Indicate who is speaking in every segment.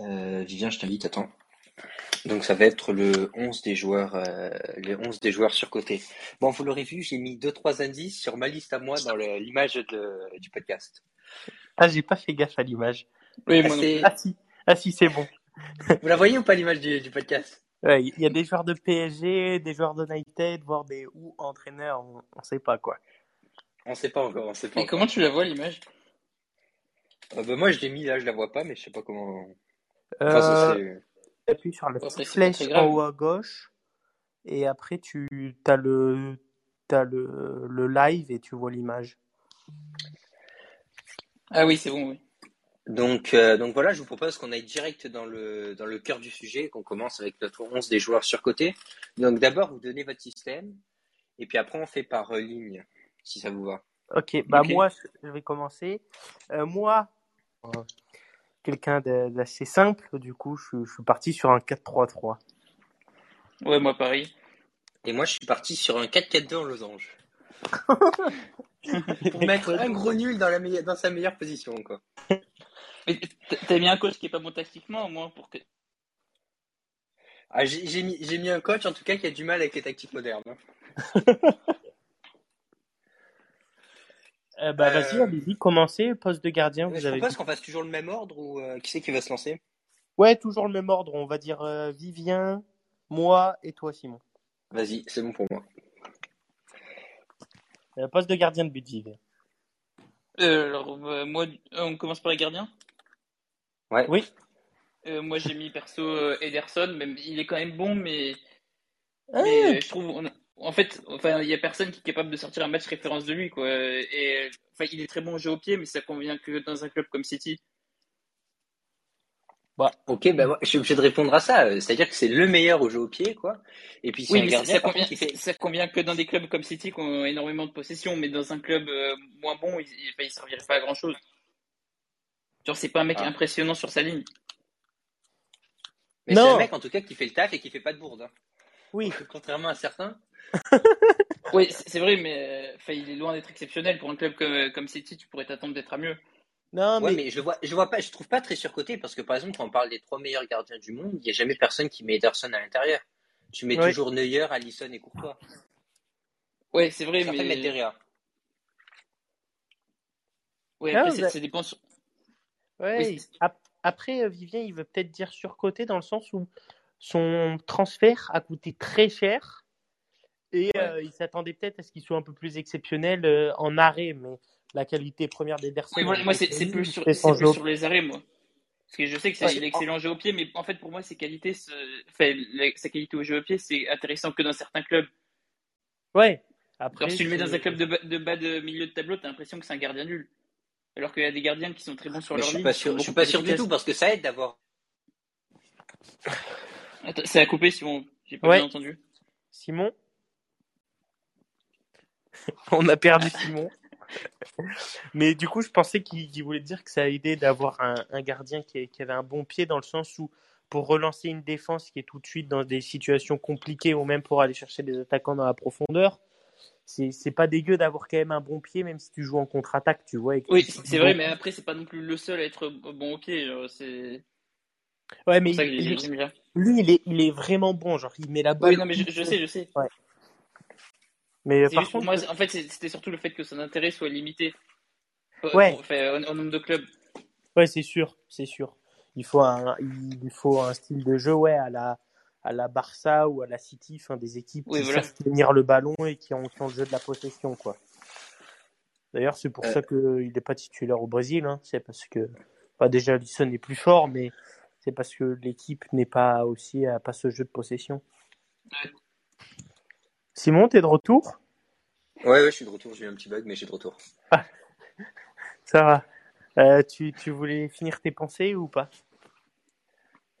Speaker 1: Euh, Vivien, je t'invite, attends. Donc ça va être le 11 des joueurs, euh, les 11 des joueurs surcotés. Bon, vous l'aurez vu, j'ai mis deux trois indices sur ma liste à moi dans l'image du podcast.
Speaker 2: Ah, j'ai pas fait gaffe à l'image.
Speaker 3: Oui,
Speaker 1: Ah,
Speaker 3: moi
Speaker 2: Ah si, ah si, c'est bon.
Speaker 1: Vous la voyez ou pas l'image du, du podcast?
Speaker 2: Ouais, Il y a des joueurs de PSG, des joueurs de United, voire des ou entraîneurs, on, on sait pas quoi.
Speaker 1: On sait pas encore, on sait pas.
Speaker 3: Mais
Speaker 1: encore.
Speaker 3: comment tu la vois l'image?
Speaker 1: Euh, bah, moi je l'ai mis là, je la vois pas, mais je sais pas comment. Enfin,
Speaker 2: Euh, tu appuies sur la petite flèche en haut à gauche, et après tu as le, t'as le, le live et tu vois l'image.
Speaker 3: Ah oui, c'est bon, oui.
Speaker 1: Donc, euh, donc voilà, je vous propose qu'on aille direct dans le, dans le cœur du sujet, qu'on commence avec notre 11 des joueurs surcotés. Donc d'abord, vous donnez votre système, et puis après on fait par euh, ligne, si ça vous va.
Speaker 2: Ok, bah moi je vais commencer. Euh, moi, quelqu'un d'assez simple, du coup je, je suis parti sur un 4-3-3.
Speaker 3: Ouais, moi pareil.
Speaker 1: Et moi, je suis parti sur un 4-4-2 en losange. Pour mettre un gros nul dans, la meilleure- dans sa meilleure position, quoi.
Speaker 3: Mais t'as mis un coach qui est pas bon tactiquement, au moins, pour que.
Speaker 1: Ah, j'ai j'ai mis, j'ai mis un coach, en tout cas, qui a du mal avec les tactiques modernes.
Speaker 2: Euh, bah
Speaker 1: Euh,
Speaker 2: vas-y, allez-y, commencez, poste de gardien, vous
Speaker 1: Je
Speaker 2: avez
Speaker 1: propose qu'on fasse toujours le même ordre, ou euh, qui c'est qui va se lancer?
Speaker 2: Ouais, toujours le même ordre, on va dire euh, Vivien, moi et toi Simon.
Speaker 1: Vas-y, c'est bon pour moi.
Speaker 2: Euh, poste de gardien de but, Vivien.
Speaker 3: Euh, alors, euh, moi, on commence par les gardiens?
Speaker 1: Ouais.
Speaker 2: Oui.
Speaker 3: Euh, moi, j'ai mis perso euh, Ederson, même il est quand même bon, mais,
Speaker 2: Ah,
Speaker 3: mais euh, je trouve, on- en fait, enfin, il y a personne qui est capable de sortir un match référence de lui, quoi. Et enfin, il est très bon au jeu au pied, mais ça convient que dans un club comme City.
Speaker 1: Ok, bah moi, je suis obligé de répondre à ça. C'est-à-dire que c'est le meilleur au jeu au pied, quoi. Et puis
Speaker 3: Oui, mais ça,
Speaker 1: gardien,
Speaker 3: ça
Speaker 1: par
Speaker 3: convient,
Speaker 1: contre, qui fait...
Speaker 3: ça convient que dans des clubs comme City qui ont énormément de possession, mais dans un club euh, moins bon, il, il servirait pas à grand chose. Genre, c'est pas un mec
Speaker 1: Ah.
Speaker 3: impressionnant sur sa ligne.
Speaker 1: Mais c'est un mec, en tout cas, qui fait le taf et qui fait pas de bourde. hein.
Speaker 2: Oui,
Speaker 1: Contrairement à certains.
Speaker 3: Oui, c'est vrai, mais euh, il est loin d'être exceptionnel. Pour un club comme, comme City, tu pourrais t'attendre d'être à mieux.
Speaker 2: non
Speaker 1: Ouais,
Speaker 2: mais,
Speaker 1: mais je vois, je vois pas, je trouve pas très surcoté parce que par exemple, quand on parle des trois meilleurs gardiens du monde, il y a jamais personne qui met Ederson à l'intérieur. Tu mets
Speaker 2: Ouais.
Speaker 1: toujours Neuer, Alisson et Courtois.
Speaker 3: Ouais, c'est vrai,
Speaker 1: Certains mettent
Speaker 3: mais
Speaker 1: Derrea.
Speaker 3: ouais,
Speaker 2: Ah,
Speaker 3: après, c'est-
Speaker 2: ouais,
Speaker 3: Oui,
Speaker 2: après euh, Vivien, il veut peut-être dire surcoté dans le sens où son transfert a coûté très cher et
Speaker 1: Ouais.
Speaker 2: euh, il s'attendait peut-être à ce qu'il soit un peu plus exceptionnel euh, en arrêt, mais la qualité première d'Ederson.
Speaker 3: Oui, moi,
Speaker 2: est
Speaker 3: c'est plus sur, plus les arrêts, moi. Parce que je sais que c'est
Speaker 1: Ouais.
Speaker 3: est excellent jeu au pied, mais en fait, pour moi, ses qualités, se- enfin, la- sa qualité au jeu au pied, c'est intéressant que dans certains clubs.
Speaker 2: Ouais. Après,
Speaker 3: Alors, si tu le mets dans un club de bas de, bas de milieu de tableau, t'as l'impression que c'est un gardien nul. Alors qu'il y a des gardiens qui sont très bons sur
Speaker 1: Mais
Speaker 3: leur
Speaker 1: je suis
Speaker 3: ligne.
Speaker 1: pas
Speaker 3: qui
Speaker 1: sûr,
Speaker 3: sont
Speaker 1: je suis pas sûr du tout parce que ça aide d'avoir.
Speaker 3: C'est à couper, Simon. J'ai pas
Speaker 2: Ouais.
Speaker 3: bien entendu.
Speaker 2: Simon On a perdu Simon. Mais du coup, je pensais qu'il voulait dire que ça a aidé d'avoir un, un gardien qui, qui avait un bon pied dans le sens où pour relancer une défense qui est tout de suite dans des situations compliquées ou même pour aller chercher des attaquants dans la profondeur, c'est pas dégueu d'avoir quand même un bon pied même si tu joues en contre-attaque, tu vois.
Speaker 3: Oui, c'est vrai, mais après, c'est pas non plus le seul à être bon pied. genre, C'est
Speaker 2: Ouais, mais il- lui, il est, il est vraiment bon, genre il met la balle.
Speaker 3: Oui, non, mais je, je sais, je sais.
Speaker 2: Mais par
Speaker 3: juste
Speaker 2: contre,
Speaker 3: moi, en fait, c'était surtout le fait que son intérêt soit limité.
Speaker 2: Ouais.
Speaker 3: pour- enfin, en nombre de clubs.
Speaker 2: Ouais, c'est sûr, c'est sûr. Il faut un, il faut un style de jeu, ouais, à la, à la Barça ou à la City, enfin des équipes
Speaker 3: Oui,
Speaker 2: qui
Speaker 3: voilà.
Speaker 2: savent tenir le ballon et qui ont, qui ont le jeu de la possession, quoi. D'ailleurs, c'est pour
Speaker 1: Euh.
Speaker 2: ça qu'il n'est pas titulaire au Brésil. Hein. C'est parce que, bah, déjà, Alisson est plus fort, mais c'est parce que l'équipe n'est pas aussi à pas ce jeu de possession.
Speaker 3: Ouais.
Speaker 2: Simon, t'es de retour?
Speaker 1: Ouais, ouais, je suis de retour. J'ai eu un petit bug, mais je suis de retour.
Speaker 2: Ça va. Euh, tu, tu voulais finir tes pensées ou pas?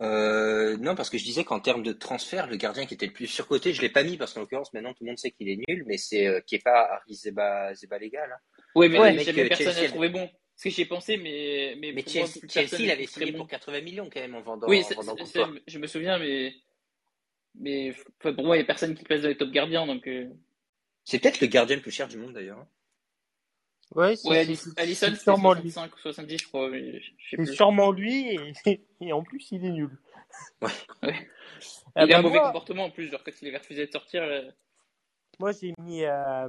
Speaker 1: Euh, non, parce que je disais qu'en termes de transfert, le gardien qui était le plus surcoté, je l'ai pas mis parce qu'en l'occurrence, maintenant tout le monde sait qu'il est nul, mais c'est euh, qui est pas Harry Zeba, là.
Speaker 3: Oui, mais
Speaker 1: Ouais,
Speaker 3: mais jamais
Speaker 1: euh,
Speaker 3: personne n'a
Speaker 1: Chelsea,
Speaker 3: trouvé bon. Parce que j'y ai pensé, mais, mais,
Speaker 1: Mais
Speaker 3: pour moi,
Speaker 1: Chelsea, Chelsea, il avait signé
Speaker 3: bon.
Speaker 1: pour 80 millions quand même en vendant,
Speaker 3: Oui,
Speaker 1: en
Speaker 3: c'est-
Speaker 1: vendant
Speaker 3: je me souviens, mais, mais pour moi, il n'y a personne qui pèse dans les top gardiens. Donc, euh,
Speaker 1: C'est peut-être le gardien le plus cher du monde d'ailleurs.
Speaker 2: Ouais, c'est
Speaker 3: Ouais,
Speaker 2: c'est-
Speaker 3: Alisson,
Speaker 2: c'est
Speaker 3: c'était
Speaker 2: sûrement lui.
Speaker 3: 65 ou 70, je crois. mais je sais
Speaker 2: C'est
Speaker 3: plus.
Speaker 2: sûrement lui et, et en plus il est nul.
Speaker 3: Ouais.
Speaker 2: Ah
Speaker 3: Il a
Speaker 2: bah
Speaker 3: un mauvais
Speaker 2: moi,
Speaker 3: comportement en plus, genre quand il avait refusé de sortir. euh,
Speaker 2: moi j'ai mis euh,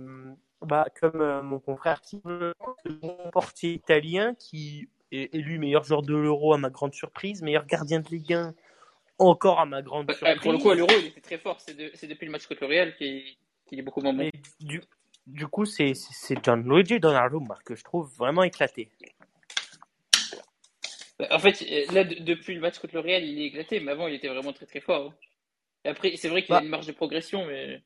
Speaker 2: bah, comme euh, mon confrère le bon portier italien qui est élu meilleur joueur de l'Euro à ma grande surprise, meilleur gardien de Ligue 1 encore à ma grande
Speaker 3: bah,
Speaker 2: surprise.
Speaker 3: pour le coup, à l'Euro, il était très fort. C'est de- c'est depuis le match contre le Real qu'il qu'il est beaucoup moins bon.
Speaker 2: Mais du, du coup, c'est Gianluigi Donnarumma que je trouve vraiment éclaté.
Speaker 3: Bah, En fait, euh, là, de- depuis le match contre le Real, il est éclaté, mais avant, il était vraiment très très fort. hein. Et après, c'est vrai qu'il
Speaker 2: Bah.
Speaker 3: a une marge de progression, mais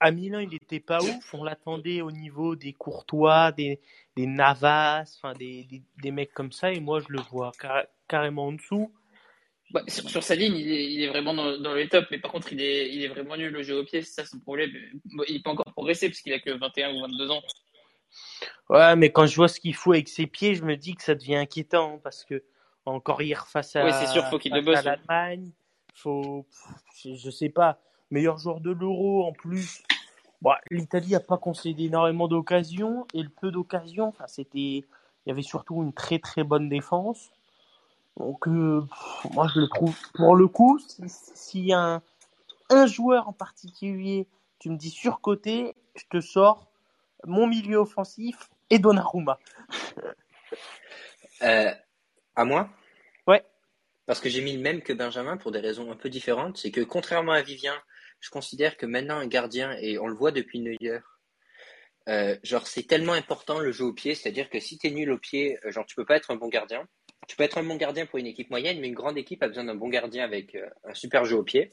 Speaker 2: À Milan, il n'était pas ouf. On l'attendait au niveau des Courtois, des, des Navas, enfin des, des, des mecs comme ça. Et moi, je le vois car- carrément en dessous.
Speaker 3: Bah, sur, sur sa ligne, il est, il est vraiment dans, dans le top. Mais par contre, il est, il est vraiment nul au jeu au pied, c'est ça son problème. Bon, Il peut encore progresser parce qu'il a que 21 ou 22 ans.
Speaker 2: Ouais, mais quand je vois ce qu'il fout avec ses pieds, je me dis que ça devient inquiétant parce que encore hier face à,
Speaker 3: c'est sûr, faut qu'il le ouais.
Speaker 2: l'Allemagne, faut, je, je sais pas, meilleur joueur de l'Euro en plus. Bon, L'Italie a pas concédé énormément d'occasions et le peu d'occasions, enfin c'était, il y avait surtout une très très bonne défense. Donc euh, pff, moi je le trouve, pour le coup, si- s'il y a un, un joueur en particulier, tu me dis surcoté, je te sors mon milieu offensif et Donnarumma.
Speaker 1: Euh, à moi?
Speaker 2: Ouais.
Speaker 1: Parce que j'ai mis le même que Benjamin pour des raisons un peu différentes. C'est que contrairement à Vivien, je considère que maintenant un gardien, et on le voit depuis Neuer, euh, genre c'est tellement important le jeu au pied, c'est-à-dire que si t'es nul au pied, genre tu peux pas être un bon gardien. Tu peux être un bon gardien pour une équipe moyenne, mais une grande équipe a besoin d'un bon gardien avec euh, un super jeu au pied.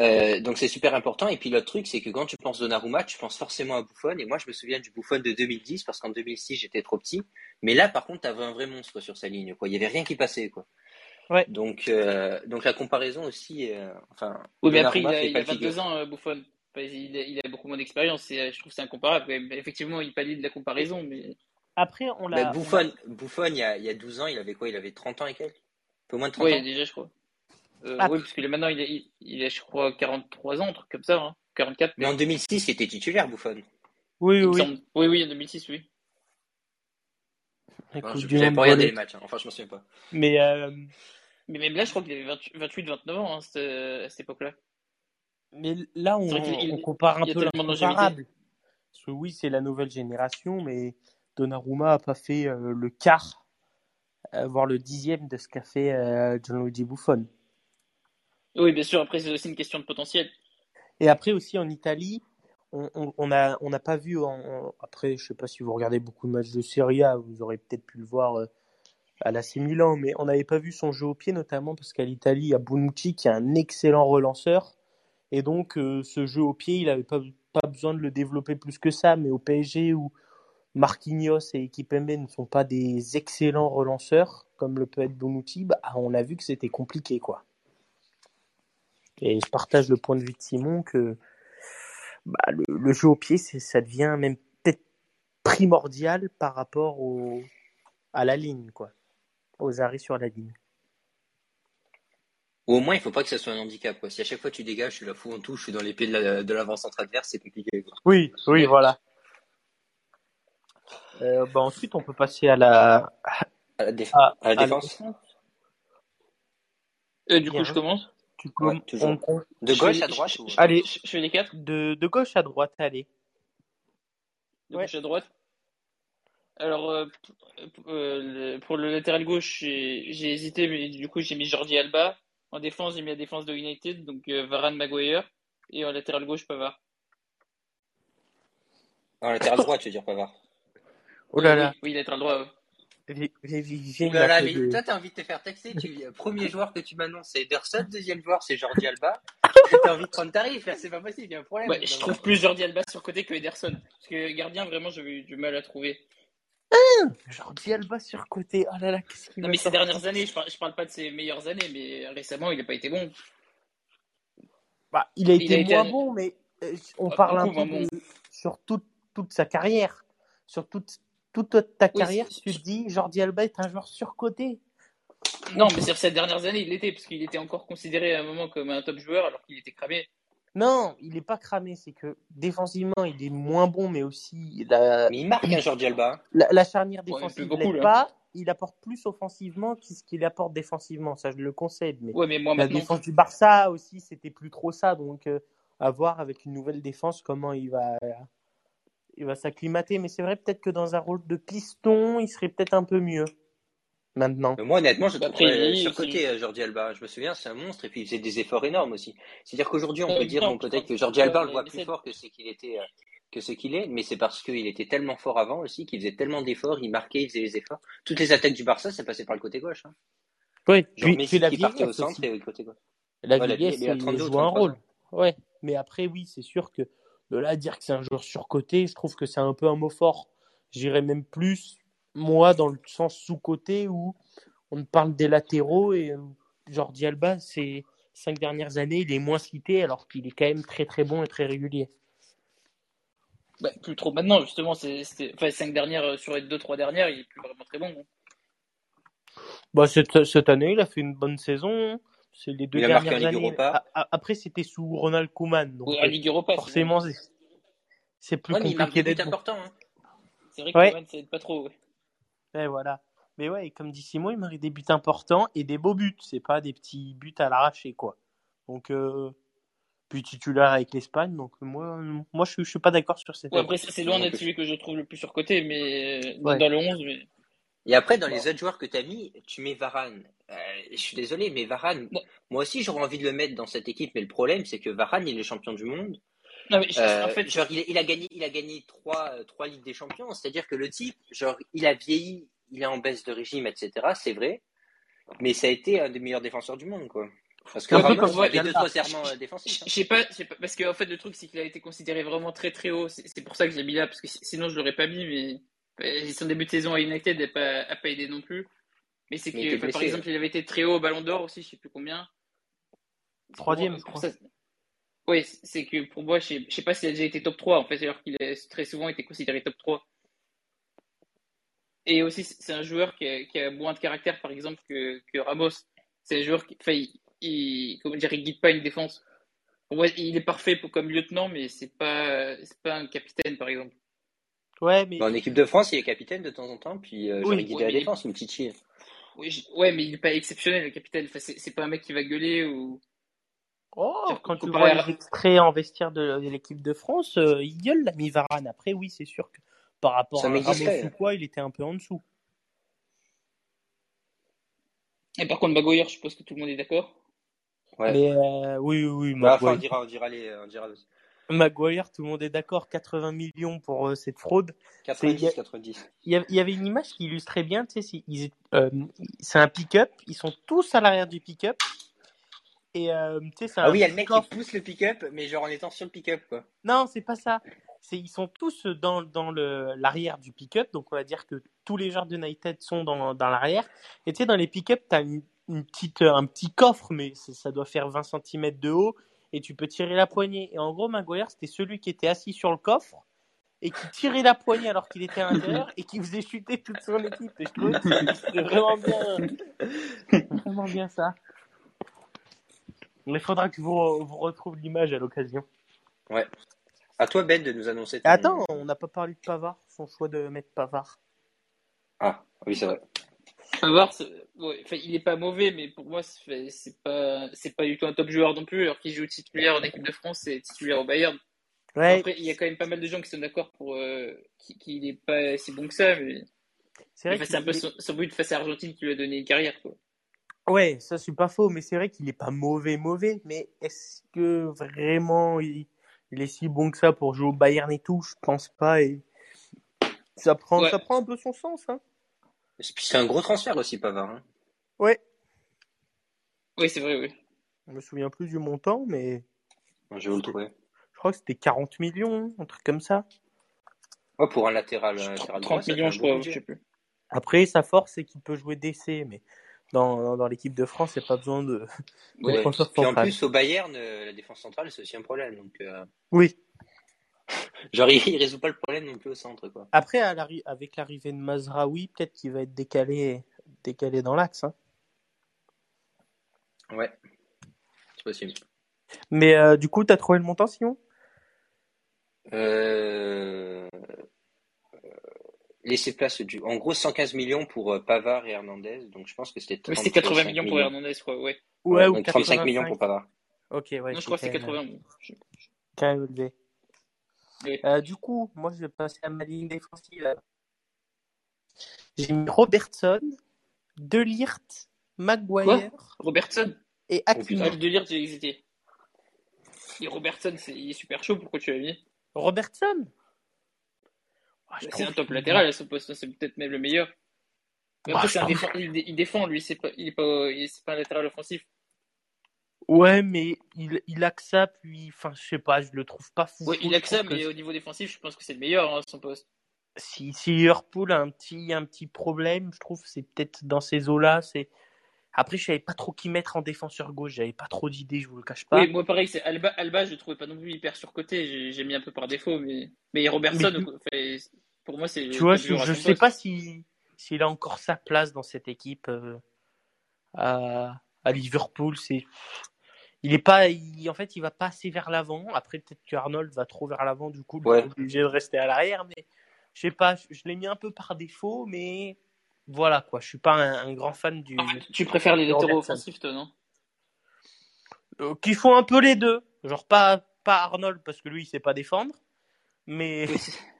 Speaker 1: Euh, donc c'est super important. Et puis l'autre truc, c'est que quand tu penses Donnarumma, tu penses forcément à Buffon. Et moi, je me souviens du Buffon de 2010 parce qu'en 2006, j'étais trop petit. Mais là, par contre, t'avais un vrai monstre sur sa ligne. Quoi, il y avait rien qui passait. Quoi.
Speaker 2: Ouais.
Speaker 1: Donc, euh, donc la comparaison aussi, euh, enfin.
Speaker 3: Oui, mais après, il a, il a
Speaker 1: le figure.
Speaker 3: 22 ans, euh, Buffon. Enfin, Il a, il a beaucoup moins d'expérience. et, euh, Je trouve que c'est incomparable. Effectivement, il pallie de la comparaison. Mais
Speaker 2: Après, on
Speaker 1: Bah,
Speaker 2: l'a.
Speaker 1: Buffon, Buffon, il y a, il y a 12 ans, il avait quoi? Il avait 30 ans et quelques? Un peu moins de 30
Speaker 3: oui,
Speaker 1: ans?
Speaker 3: déjà, je crois. Euh,
Speaker 2: Ah.
Speaker 3: Oui, parce que maintenant, il a, il, il a, je crois, 43 ans, un truc comme ça. Hein. 44.
Speaker 1: Mais en 2006, il était titulaire, Buffon.
Speaker 2: Oui, oui.
Speaker 3: semble. Oui, oui, en 2006, oui.
Speaker 1: Enfin, je n'avais pas regardé les matchs. hein. Enfin, je m'en souviens pas.
Speaker 2: Mais, euh,
Speaker 3: Mais même là, je crois qu'il avait 28, 29 ans hein, cette- à cette époque-là.
Speaker 2: mais là, on, on compare un peu l'incomparable. Parce que oui, c'est la nouvelle génération, mais Donnarumma a pas fait euh, le quart, euh, voire le dixième de ce qu'a fait euh, Gianluigi Buffon.
Speaker 3: Oui, bien sûr. Après, c'est aussi une question de potentiel.
Speaker 2: Et après aussi en Italie, on on- on a on n'a pas vu en, après je sais pas si vous regardez beaucoup de matchs de Serie A, vous aurez peut-être pu le voir à l'AC Milan, mais on n'avait pas vu son jeu au pied notamment parce qu'à l'Italie, il y a Bonucci qui est un excellent relanceur et donc euh, ce jeu au pied, il n'avait pas pas besoin de le développer plus que ça, mais au PSG où Marquinhos et Kipembe ne sont pas des excellents relanceurs comme le peut être Bonucci, bah, on a vu que c'était compliqué quoi. Et je partage le point de vue de Simon que bah, le, le jeu au pied, c'est, ça devient même peut-être primordial par rapport au, à la ligne, quoi, aux arrêts sur la ligne.
Speaker 1: Ou au moins, il faut pas que ça soit un handicap. Quoi. Si à chaque fois tu dégages, tu la fous en touche, je suis dans l'épée de, la, de l'avant-centre adverse, c'est compliqué. Quoi.
Speaker 2: Oui, oui, voilà. Euh, bah, ensuite, on peut passer à la,
Speaker 1: À la, déf-
Speaker 2: à,
Speaker 1: à la
Speaker 2: à la
Speaker 1: défense.
Speaker 3: Euh, du
Speaker 2: Bien.
Speaker 3: coup, je commence.
Speaker 2: Tu
Speaker 1: Ouais,
Speaker 2: com-
Speaker 1: toujours.
Speaker 2: on- on-
Speaker 1: De gauche à droite
Speaker 3: je-
Speaker 1: ou...
Speaker 2: Allez.
Speaker 3: Je, je fais les quatre.
Speaker 2: de, de gauche à droite, allez.
Speaker 3: De
Speaker 2: Ouais.
Speaker 3: gauche à droite. Alors, euh, euh, pour le latéral gauche, j'ai j'ai hésité, mais du coup, j'ai mis Jordi Alba. En défense, j'ai mis la défense de United, donc euh, Varane Maguire. Et en latéral gauche, Pavard.
Speaker 1: En latéral droit, tu veux dire Pavard.
Speaker 2: Oh là
Speaker 3: Oui,
Speaker 2: là.
Speaker 3: Oui, oui, latéral droit. ouais.
Speaker 2: J'ai- j'ai- j'ai
Speaker 1: là là, mais
Speaker 2: de-
Speaker 1: toi, t'as envie de te faire taxer. Tu... Premier joueur que tu m'annonces, c'est Ederson. Deuxième joueur, c'est Jordi Alba. T'as envie de prendre tarif. C'est pas possible, il y a un problème.
Speaker 3: Ouais, je trouve plus Jordi Alba sur côté que Ederson. Parce que gardien, vraiment, j'avais eu du mal à trouver.
Speaker 2: Jordi Alba sur côté. Oh là là, qu'est-ce qu'il
Speaker 3: Non,
Speaker 2: m'a
Speaker 3: mais ces dernières années, je parle, je parle pas de ses meilleures années, mais récemment, il n'a pas été bon.
Speaker 2: Bah, il a
Speaker 3: Il
Speaker 2: été
Speaker 3: a
Speaker 2: moins bon, mais euh, on
Speaker 3: Ah,
Speaker 2: parle un peu de- sur toute, toute sa carrière. Sur toute, toute ta carrière, tu te dis Jordi Alba est un joueur surcoté.
Speaker 3: Non, mais sur ces dernières années, il l'était, parce qu'il était encore considéré à un moment comme un top joueur, alors qu'il était cramé.
Speaker 2: Non, il est pas cramé, c'est que défensivement, il est moins bon, mais aussi la,
Speaker 1: Mais il marque un Jordi Alba.
Speaker 2: la, la charnière défensive
Speaker 3: là.
Speaker 2: pas. Il apporte plus offensivement que ce qu'il apporte défensivement, ça je le concède. Mais
Speaker 3: Ouais, mais moi
Speaker 2: la
Speaker 3: maintenant.
Speaker 2: défense du Barça aussi, c'était plus trop ça. Donc, euh, à voir avec une nouvelle défense comment il va, il va s'acclimater. Mais c'est vrai, peut-être que dans un rôle de piston, il serait peut-être un peu mieux maintenant.
Speaker 1: Mais moi, honnêtement, je le
Speaker 3: il-
Speaker 1: surcoté, euh, Jordi Alba. Je me souviens, c'est un monstre et puis il faisait des efforts énormes aussi. C'est-à-dire qu'aujourd'hui, on
Speaker 3: Euh,
Speaker 1: peut dire, bon, peut-être que Jordi Alba, on le voit plus fort que ce qu'il était, euh, que ce qu'il est, mais c'est parce qu'il était tellement fort avant aussi, qu'il faisait tellement d'efforts, il marquait, il faisait les efforts. Toutes les attaques du Barça, c'est passé par le côté gauche. Hein.
Speaker 2: Oui,
Speaker 1: Genre
Speaker 2: puis,
Speaker 1: Messi
Speaker 2: puis la
Speaker 1: qui partait au centre
Speaker 2: aussi.
Speaker 1: et le côté gauche.
Speaker 2: La
Speaker 1: Ouais,
Speaker 2: vieillesse,
Speaker 1: vieille, il a
Speaker 2: il
Speaker 1: 32 ou
Speaker 2: joue un
Speaker 1: 33
Speaker 2: rôle. Ouais, mais après, oui, c'est sûr que de là à dire que c'est un joueur surcoté, je trouve que c'est un peu un mot fort. J'irais même plus, moi, dans le sens sous-côté où on parle des latéraux et euh, Jordi Alba, ces cinq dernières années, il est moins cité alors qu'il est quand même très très bon et très régulier.
Speaker 3: Bah, plus trop maintenant, justement. C'est, enfin, cinq dernières euh, sur les deux, trois dernières, il est plus vraiment très bon. hein.
Speaker 2: Bah, cette, cette année, il a fait une bonne saison. C'est les deux
Speaker 1: Il a marqué
Speaker 2: dernières années.
Speaker 1: Europa.
Speaker 2: A- a- Après, c'était sous Ronald Koeman. Donc, euh,
Speaker 3: à Ligue Europa, c'est
Speaker 2: forcément, c'est- c'est plus
Speaker 1: Ouais,
Speaker 2: compliqué d'être bon.
Speaker 1: importants. Hein.
Speaker 3: C'est vrai que
Speaker 2: Ouais.
Speaker 3: Coman, ça aide pas trop. ouais.
Speaker 2: Ouais, voilà. Mais ouais, et comme dit Simon, il marque des buts importants et des beaux buts. C'est pas des petits buts à l'arraché, quoi. Donc, euh, puis titulaire avec l'Espagne. Donc, moi, moi je, suis, je suis pas d'accord sur cette
Speaker 3: Ouais, après, ça, c'est loin d'être celui que je trouve le plus surcoté, mais euh, dans le 11, mais.
Speaker 1: Et après, dans
Speaker 3: Bon.
Speaker 1: les autres joueurs que tu as mis, tu mets Varane. Euh, je suis désolé, mais Varane, moi aussi, j'aurais envie de le mettre dans cette équipe, mais le problème, c'est que Varane, il est champion du monde.
Speaker 3: Non, mais je-
Speaker 1: Euh,
Speaker 3: en fait,
Speaker 1: genre, il, il a gagné, il a gagné trois, euh, trois Ligues des Champions. C'est-à-dire que le type, genre, il a vieilli, il est en baisse de régime, etc. C'est vrai. Mais ça a été un des meilleurs défenseurs du monde, quoi. Parce que Ramos
Speaker 2: comme
Speaker 1: avait
Speaker 2: Jordi
Speaker 1: deux, trois serments défensifs.
Speaker 3: Je
Speaker 1: hein.
Speaker 3: sais pas, parce que en fait le truc c'est qu'il a été considéré vraiment très très haut. C'est pour ça que je l'ai mis là, parce que si- sinon je l'aurais pas mis. Mais son début de saison à United n'a pas, a pas aidé non plus. Mais c'est que enfin, par exemple il avait été très haut au Ballon d'Or aussi, je sais plus combien.
Speaker 2: Troisième,
Speaker 3: Pour-
Speaker 2: je crois.
Speaker 3: ça- Oui, c'est que pour moi, je sais, je sais pas s'il a déjà été top 3 en fait, alors qu'il a très souvent été considéré top 3. Et aussi, c'est un joueur qui a, qui a moins de caractère, par exemple, que, que Ramos. C'est un joueur qui, enfin, il, il- comment dire, il guide pas une défense. Pour moi, il est parfait pour, comme lieutenant, mais c'est pas, c'est pas un capitaine, par exemple.
Speaker 2: Ouais, mais
Speaker 1: en équipe de France, il est capitaine de temps en temps, puis euh,
Speaker 2: Oui,
Speaker 1: genre, il guide
Speaker 3: ouais,
Speaker 1: la
Speaker 3: mais-
Speaker 1: défense, ou Titi.
Speaker 3: Oui, je- ouais, mais il est pas exceptionnel, le capitaine. Enfin, c'est c'est pas un mec qui va gueuler ou.
Speaker 2: oh, quand tu vois les extraits en vestiaire de, de l'équipe de France, euh, il gueule l'ami Varane. Après, oui, c'est sûr que par rapport
Speaker 1: un
Speaker 2: à Ramos
Speaker 1: discret.
Speaker 2: ou quoi, il était un peu en dessous.
Speaker 3: Et par contre, Maguire, je suppose que tout le monde est d'accord.
Speaker 1: Ouais.
Speaker 2: Mais euh, oui, oui, oui,
Speaker 1: Bah, enfin, on dira, on dira les, on dira
Speaker 2: Maguire, tout le monde est d'accord. 80 millions pour euh, cette fraude.
Speaker 1: 90, 90.
Speaker 2: Il y avait une image qui illustrait bien, tu sais, euh, c'est un pick-up, ils sont tous à l'arrière du pick-up. Et euh, tu sais, c'est
Speaker 1: Ah oui, il y a le mec qui pousse le pick-up, mais genre en étant sur le pick-up, quoi.
Speaker 2: Non, c'est pas ça. C'est ils sont tous dans, dans le l'arrière du pick-up, donc on va dire que tous les joueurs de United sont dans, dans l'arrière. Et tu sais, dans les pick-up, tu as une, une petite, un petit coffre, mais ça, ça doit faire 20 cm de haut, et tu peux tirer la poignée. Et en gros, Maguire, c'était celui qui était assis sur le coffre et qui tirait la poignée alors qu'il était à l'intérieur et qui faisait chuter toute son équipe. Et je trouvais que c'était vraiment bien, vraiment bien ça. Mais il faudra que vous, vous retrouviez l'image à l'occasion.
Speaker 1: Ouais. À toi, Ben, de nous annoncer. Ton-
Speaker 2: attends, on n'a pas parlé de Pavard, son choix de mettre Pavard.
Speaker 1: Ah, oui, c'est vrai.
Speaker 3: Pavard, c'est- ouais, il est pas mauvais, mais pour moi, c'est pas, c'est pas du tout un top joueur non plus. Alors qu'il joue titulaire en équipe de France et titulaire au Bayern.
Speaker 2: Ouais,
Speaker 3: Après, il y a quand même pas mal de gens qui sont d'accord pour euh, qui- qu'il est pas si bon que ça, mais
Speaker 2: c'est vrai
Speaker 3: enfin, c'est un peu son, son but face à l'Argentine qui lui a donné une carrière. Quoi.
Speaker 2: Ouais, ça c'est pas faux, mais c'est vrai qu'il est pas mauvais, mauvais. Mais est-ce que vraiment il... il est si bon que ça pour jouer au Bayern et tout? Je pense pas. Et ça prend,
Speaker 3: Ouais.
Speaker 2: ça prend un peu son sens. Hein.
Speaker 1: Et puis c'est un gros transfert aussi, Pavard. hein.
Speaker 2: Ouais.
Speaker 3: Oui, c'est vrai, oui.
Speaker 2: Je me souviens plus du montant, mais
Speaker 1: Je vais vous le trouver.
Speaker 2: je crois que c'était 40 millions, un truc comme ça.
Speaker 1: Ouais, pour un latéral, un latéral droit,
Speaker 3: 30
Speaker 1: ça fait
Speaker 3: millions, je crois, je sais plus.
Speaker 2: Après, sa force, c'est qu'il peut jouer d'essai, mais dans, dans l'équipe de France, il n'y a pas besoin de, de
Speaker 3: Ouais.
Speaker 2: défenseur
Speaker 1: Puis en plus, au Bayern, euh, la défense centrale, c'est aussi un problème. Donc, euh,
Speaker 2: Oui.
Speaker 1: genre, il, il résout pas le problème non plus au centre, quoi.
Speaker 2: Après, à avec l'arrivée de Mazraoui, peut-être qu'il va être décalé, décalé dans l'axe. hein.
Speaker 1: Ouais, c'est possible.
Speaker 2: Mais euh, du coup, t'as trouvé le montant, Simon?
Speaker 1: Euh... Laisser place du. En gros, 115 millions pour euh, Pavard et Hernandez. Donc je pense que c'était
Speaker 3: Mais c'était 80
Speaker 1: 35
Speaker 3: millions pour Hernandez, je crois, ouais.
Speaker 1: Ouais,
Speaker 2: ou
Speaker 1: donc 35
Speaker 2: 85.
Speaker 1: millions pour Pavard.
Speaker 2: Ok, ouais.
Speaker 3: non, je crois que c'est
Speaker 2: quand même,
Speaker 3: 80. bon. Je-
Speaker 2: quand même élevé.
Speaker 3: Oui.
Speaker 2: Euh, du coup, moi, je vais passer à ma ligne défensive. J'ai mis Robertson, Delirte, Maguire
Speaker 3: Robertson?
Speaker 2: et
Speaker 3: Ah,
Speaker 2: Hakimi.
Speaker 3: lire, j'ai hésité. Et Robertson, c'est, il est super chaud, pourquoi tu l'as mis?
Speaker 2: Robertson? Ah, je
Speaker 3: C'est un top latéral à ce poste, c'est peut-être même le meilleur. Mais
Speaker 2: Bah,
Speaker 3: après, c'est un défend- il, dé- il défend, lui, c'est pas, il est pas, il- c'est pas un latéral offensif.
Speaker 2: Ouais, mais il, il a que ça, puis, enfin, je sais pas, je le trouve pas fou.
Speaker 3: Ouais, il a que ça, mais
Speaker 2: que
Speaker 3: au niveau défensif, je pense que c'est le meilleur, hein, son poste.
Speaker 2: si, si Liverpool a un petit, un petit problème, je trouve, c'est peut-être dans ces eaux-là. C'est après, je savais pas trop qui mettre en défenseur gauche. J'avais pas trop d'idées, je vous le cache pas.
Speaker 3: Oui, moi pareil, c'est Alba, Alba, je le trouvais pas non plus hyper surcoté, j'ai, mis un peu par défaut, mais, mais Robertson,
Speaker 2: Mais
Speaker 3: fait- pour moi, c'est.
Speaker 2: tu vois, je, sais
Speaker 3: poste.
Speaker 2: pas si s'il a encore sa place dans cette équipe euh, à, à Liverpool. C'est il est pas, il- en fait, il va pas assez vers l'avant. Après, peut-être que Arnold va trop vers l'avant, du coup, il
Speaker 1: Ouais.
Speaker 2: est obligé de rester à l'arrière. Mais je sais pas, je, je l'ai mis un peu par défaut, mais voilà quoi. Je suis pas un, un grand fan du.
Speaker 3: En fait, tu préfères les latéraux offensifs, toi, non?
Speaker 2: Euh, qui font un peu les deux. Genre pas, pas Arnold parce que lui il sait pas défendre, mais,
Speaker 3: Oui,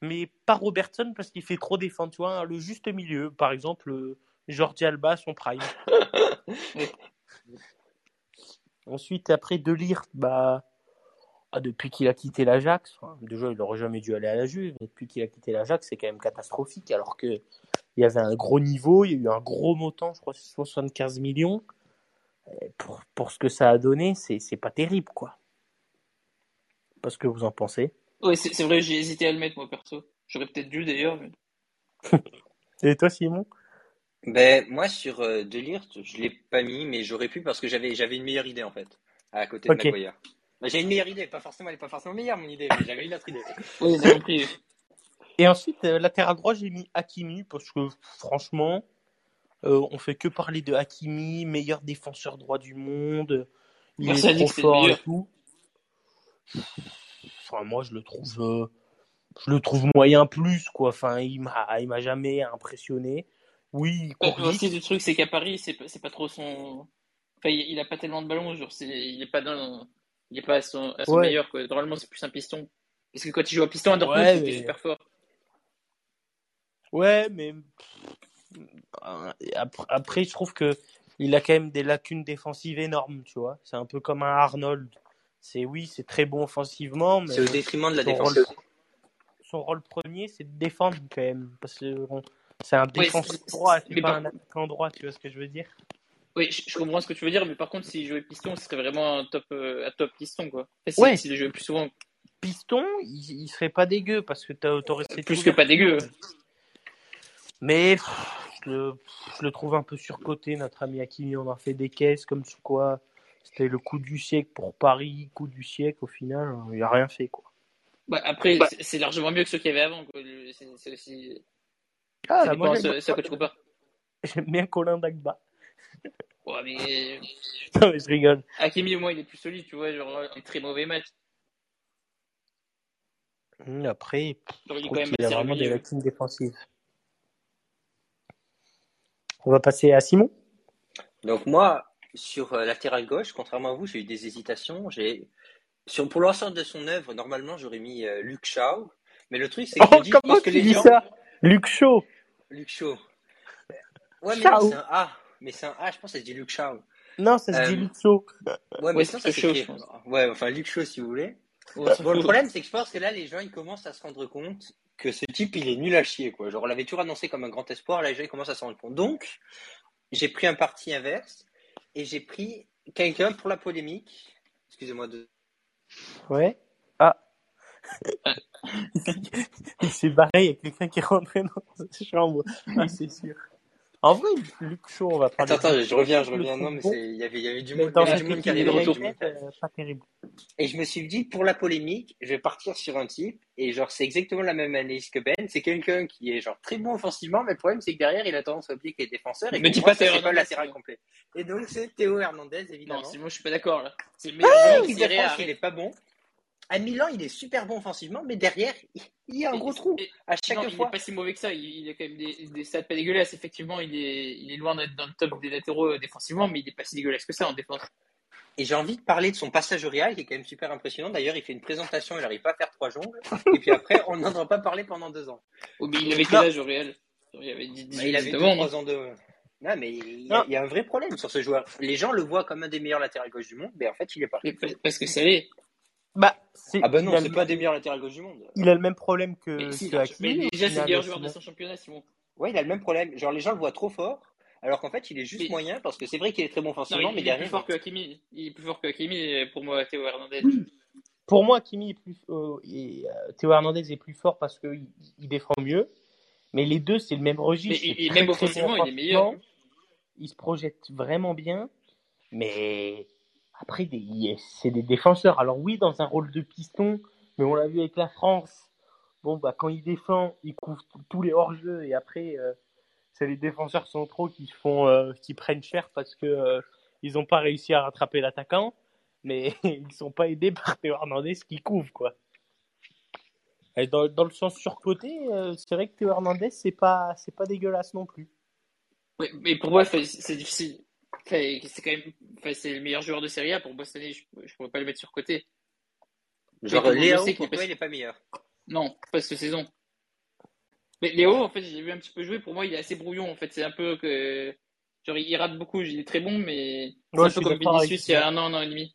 Speaker 2: mais pas Robertson parce qu'il fait trop défendre. Tu vois, le juste milieu, par exemple, euh, Jordi Alba, son prime. Ensuite, après De Ligt, bah, ah, depuis qu'il a quitté l'Ajax, déjà il aurait jamais dû aller à la Juve, mais depuis qu'il a quitté l'Ajax, c'est quand même catastrophique. Alors que il y avait un gros niveau, il y a eu un gros montant, je crois, c'est 75 millions. Pour, pour ce que ça a donné, c'est pas terrible, quoi. Pas ce que vous en pensez.
Speaker 3: Ouais, c'est, c'est vrai, j'ai hésité à le mettre, moi, perso. J'aurais peut-être dû, d'ailleurs, mais.
Speaker 2: Et toi, Simon?
Speaker 1: Ben, moi, sur euh, Delirte, je l'ai pas mis, mais j'aurais pu parce que j'avais j'avais une meilleure idée, en fait, à côté de
Speaker 2: Ok.
Speaker 1: Maguire. Ben, j'ai une meilleure idée, pas forcément, elle est pas forcément meilleure, mon idée, mais j'avais une autre idée.
Speaker 3: Oui, j'ai compris.
Speaker 2: Et ensuite, euh, latéral droit, j'ai mis Hakimi parce que franchement, euh, on fait que parler de Hakimi, meilleur défenseur droit du monde. Il
Speaker 3: Personne
Speaker 2: est
Speaker 3: dit
Speaker 2: trop
Speaker 3: que c'est le
Speaker 2: fort et
Speaker 3: meilleur.
Speaker 2: tout. Enfin, moi, je le trouve, euh, je le trouve moyen plus quoi. Enfin, il m'a, il m'a jamais impressionné. Oui,
Speaker 3: aussi, le truc, c'est qu'à Paris, c'est pas, c'est pas trop son. Enfin, il, il a pas tellement de ballons, genre, c'est, il est pas dans, il est pas à son, à son
Speaker 2: Ouais.
Speaker 3: meilleur, quoi. Normalement, c'est plus un piston. Parce que quand il joue à piston à Dortmund,
Speaker 2: Ouais,
Speaker 3: c'était
Speaker 2: mais-
Speaker 3: super fort.
Speaker 2: Ouais, mais après, après, je trouve que il a quand même des lacunes défensives énormes, tu vois. C'est un peu comme un Arnold. C'est oui, c'est très bon offensivement, mais
Speaker 1: C'est au détriment de la
Speaker 2: son
Speaker 1: défense.
Speaker 2: rôle, son rôle premier, c'est de défendre quand même, parce que bon, c'est un
Speaker 3: Ouais,
Speaker 2: défenseur droit, c'est
Speaker 3: mais
Speaker 2: pas
Speaker 3: par-
Speaker 2: un attaquant droit, tu vois ce que je veux dire?
Speaker 3: Oui, je, je comprends ce que tu veux dire, mais par contre, s'il jouait piston, ce serait vraiment un top, euh, un top piston, quoi. Enfin, si-
Speaker 2: Ouais.
Speaker 3: S'il jouait plus souvent.
Speaker 2: Piston, il, il serait pas dégueu parce que t'as- t'aurais cette
Speaker 3: Plus que pas dégueu.
Speaker 2: Mais pff, je le, je le trouve un peu surcoté, notre ami Hakimi. On en fait des caisses comme sur quoi c'était le coup du siècle pour Paris, coup du siècle. Au final, euh, il a rien fait quoi.
Speaker 3: Bah, après, c'est- c'est largement mieux que ceux qu'il y avait avant, c'est aussi.
Speaker 2: Ah,
Speaker 3: ça
Speaker 2: moi,
Speaker 3: dépend
Speaker 2: j'aime
Speaker 3: ce, ce à quoi tu compares.
Speaker 2: j'aime bien Colin Dagba.
Speaker 3: Ouais, mais.
Speaker 2: Non, mais je rigole.
Speaker 3: Hakimi, au moins, il est plus solide, tu vois, genre, un très mauvais match.
Speaker 2: Hum, Après,
Speaker 3: Genre, il
Speaker 2: je trouve a vraiment des lacunes défensives. On va passer à Simon.
Speaker 1: Donc moi, sur euh, latéral gauche, contrairement à vous, j'ai eu des hésitations. J'ai sur pour l'ensemble de son œuvre, normalement, j'aurais mis euh, Luke Shaw, mais le truc c'est que
Speaker 2: Oh,
Speaker 1: je dis
Speaker 2: comment
Speaker 1: parce que
Speaker 2: tu
Speaker 1: les
Speaker 2: dis
Speaker 1: gens
Speaker 2: ça? Luc Shaw.
Speaker 1: Luke Shaw. Ouais, mais c'est un A, mais c'est un A, je pense que ça se dit Luke Shaw.
Speaker 2: Non, ça se
Speaker 1: Euh,
Speaker 2: dit Luc Shaw.
Speaker 1: Ouais, mais
Speaker 3: Ouais,
Speaker 1: sinon
Speaker 3: c'est
Speaker 1: ça s'écrit. Ouais, enfin Luke Shaw si vous voulez. Bon, le problème c'est que je pense que là les gens ils commencent à se rendre compte que ce type il est nul à chier quoi. Genre on l'avait toujours annoncé comme un grand espoir, là les gens ils commencent à s'en rendre compte. Donc j'ai pris un parti inverse et j'ai pris quelqu'un pour la polémique. Excusez-moi de
Speaker 2: Ouais. Ah. Il s'est barré, il y a quelqu'un qui est rentré dans sa chambre. Ah, c'est sûr. En vrai, Luc Shaw, on va parler.
Speaker 1: Attends, je reviens, je reviens. Non, mais il y avait, il y avait du monde, il y avait du monde qui arrivait
Speaker 2: de
Speaker 1: autour.
Speaker 2: Pas terrible.
Speaker 1: Et je me suis dit, pour la polémique, je vais partir sur un type, et genre, c'est exactement la même analyse que Ben. C'est quelqu'un qui est genre très bon offensivement, mais le problème, c'est que derrière, il a tendance à oublier qu'il est défenseur, et pour
Speaker 3: dis pas
Speaker 1: c'est pas latéral complet. Et donc, c'est Théo Hernandez,
Speaker 3: Non,
Speaker 1: évidemment.
Speaker 3: c'est- moi je suis pas d'accord là. C'est le meilleur
Speaker 1: Ah,
Speaker 3: joueur de
Speaker 1: l'équipe de
Speaker 3: Serie A.
Speaker 1: France, il est pas bon. À Milan, il est super bon offensivement, mais derrière, il- il y a un
Speaker 3: Et-
Speaker 1: gros trou.
Speaker 3: et-
Speaker 1: À
Speaker 3: Non,
Speaker 1: chaque
Speaker 3: il
Speaker 1: fois.
Speaker 3: est pas si mauvais que ça. Il, il a quand même des, des stats pas dégueulasses. Effectivement, il est, il est loin d'être dans le top des latéraux euh, défensivement, mais il est pas si dégueulasse que ça en défense.
Speaker 1: Et j'ai envie de parler de son passage au Real, qui est quand même super impressionnant. D'ailleurs, il fait une présentation, il n'arrive pas à faire trois jongles. Et puis après, on n'en entend pas parler pendant deux ans.
Speaker 3: Oh, mais il avait quel âge au Real? Il avait 10,
Speaker 1: Bah, il avait
Speaker 3: 18
Speaker 1: deux,
Speaker 3: ans, non?
Speaker 1: trois ans de. Non, mais il y, a, il y a un vrai problème sur ce joueur. Les gens le voient comme un des meilleurs latérales gauche du monde, mais en fait, il est pas.
Speaker 3: Mais Parce que ça l'est.
Speaker 2: Bah, c'est,
Speaker 1: Ah bah non, c'est
Speaker 2: le,
Speaker 1: pas un des meilleurs latérales gauche du monde.
Speaker 2: il a le même problème que,
Speaker 3: Mais si,
Speaker 2: que Hakimi,
Speaker 3: mais déjà, c'est le meilleur joueur de son championnat, Simon.
Speaker 1: Ouais, il a le même problème. Genre, les gens le voient trop fort, alors qu'en fait, il est juste
Speaker 3: Mais-
Speaker 1: moyen, parce que c'est vrai qu'il est très bon offensivement,
Speaker 3: il,
Speaker 1: mais
Speaker 3: il est
Speaker 1: derrière.
Speaker 3: plus fort que Hakimi. Il est plus fort que Hakimi, pour moi, Théo Hernandez.
Speaker 2: Pour moi, Kimi est plus, euh, et, euh, Théo Hernandez est plus fort parce qu'il il défend mieux. Mais les deux, c'est le même
Speaker 3: Mais
Speaker 2: registre.
Speaker 3: il-
Speaker 2: c'est
Speaker 3: il-
Speaker 2: très,
Speaker 3: même offensivement, il est meilleur.
Speaker 2: Il se projette vraiment bien. Mais après, c'est des défenseurs. Alors oui, dans un rôle de piston, mais on l'a vu avec la France. Bon, bah, quand il défend, il couvre tous les hors-jeux. Et après, euh, c'est les défenseurs centraux qui font, euh, qui prennent cher parce que euh, ils n'ont pas réussi à rattraper l'attaquant. Mais ils sont pas aidés par Théo Hernandez qui couvre, quoi. Dans, dans le sens surcoté, euh, c'est vrai que Théo Hernandez, c'est pas, pas dégueulasse non plus.
Speaker 3: Mais pour moi, c'est difficile. Enfin, c'est quand même, enfin, c'est le meilleur joueur de Serie A. Pour moi, cette année, je, je pourrais pas le mettre sur côté.
Speaker 1: Genre, Léo,
Speaker 3: sait qu'il
Speaker 1: pour
Speaker 3: est pas-
Speaker 1: toi, il est pas meilleur?
Speaker 3: Non, pas cette saison. Mais Léo, en fait, j'ai vu un petit peu jouer. Pour moi, il est assez brouillon. En fait, c'est un peu que. Genre, il rate beaucoup. Il est très bon, mais c'est un
Speaker 2: je
Speaker 3: peu comme Vinicius il y a un an, un an et demi.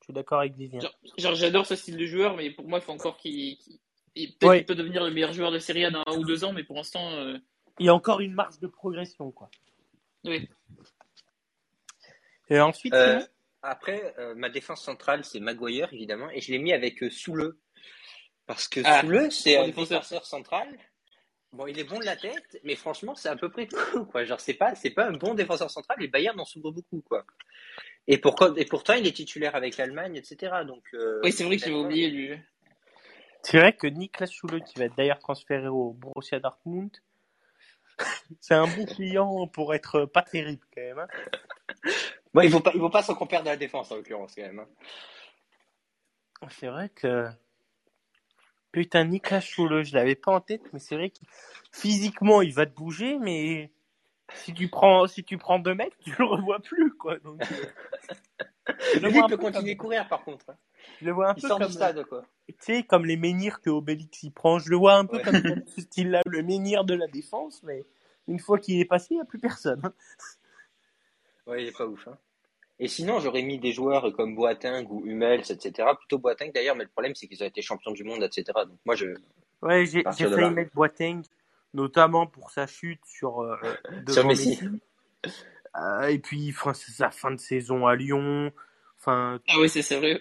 Speaker 2: Je suis d'accord avec Vivien.
Speaker 3: Genre, genre, j'adore ce style de joueur, mais pour moi, il faut encore qu'il. qu'il- il- Peut-être
Speaker 2: Ouais.
Speaker 3: qu'il peut devenir le meilleur joueur de Serie A dans un ou deux ans, mais pour l'instant, euh,
Speaker 2: Il y a encore une marge de progression, quoi.
Speaker 3: oui.
Speaker 2: Et ensuite,
Speaker 1: Euh, après, euh, ma défense centrale, c'est Maguire, évidemment, et je l'ai mis avec euh, Soule. Parce que
Speaker 3: Ah,
Speaker 1: Soule, c'est un
Speaker 3: défenseur.
Speaker 1: central. Bon, il est bon de la tête, mais franchement, c'est à peu près tout, quoi. Genre, c'est pas, c'est pas un bon défenseur central, et Bayern en s'ouvre beaucoup, quoi. Et, pourquoi, et pourtant, il est titulaire avec l'Allemagne, etc. Donc, euh,
Speaker 3: Oui, c'est vrai que j'avais oublié lui.
Speaker 2: c'est vrai que Niklas Schule, qui va être d'ailleurs transféré au Borussia Dortmund, c'est un bon client pour être pas terrible, quand même. hein.
Speaker 1: Bon, il vaut pas, il vaut pas son compère de la défense, en l'occurrence, quand même. hein.
Speaker 2: C'est vrai que. Putain, Niklas Schule, je l'avais pas en tête, mais c'est vrai que physiquement, il va te bouger, mais si tu prends, si tu prends deux mètres, tu le revois plus, quoi. Donc, euh, je le
Speaker 1: Lui,
Speaker 2: vois un
Speaker 1: il peut
Speaker 2: peu
Speaker 1: continuer à
Speaker 2: comme-
Speaker 1: courir, par contre. hein.
Speaker 2: je le vois un
Speaker 1: Il
Speaker 2: peu
Speaker 1: sort
Speaker 2: comme,
Speaker 1: du stade, quoi.
Speaker 2: tu sais, comme les menhirs que Obélix y prend. Je le vois un peu
Speaker 1: Ouais.
Speaker 2: comme dans ce style-là, le menhir de la défense, mais une fois qu'il est passé, il n'y a plus personne.
Speaker 1: Ouais, il est pas ouf. Hein. Et sinon, j'aurais mis des joueurs comme Boateng ou Hummels, etc. Plutôt Boateng d'ailleurs, mais le problème c'est qu'ils ont été champions du monde, etc. Donc moi, je
Speaker 2: Ouais, j'ai failli
Speaker 1: là.
Speaker 2: mettre Boateng, notamment pour sa chute sur, euh,
Speaker 1: Sur Messi.
Speaker 2: Euh, et puis, enfin, c'est sa fin de saison à Lyon. Enfin,
Speaker 3: Ah oui, c'est c'est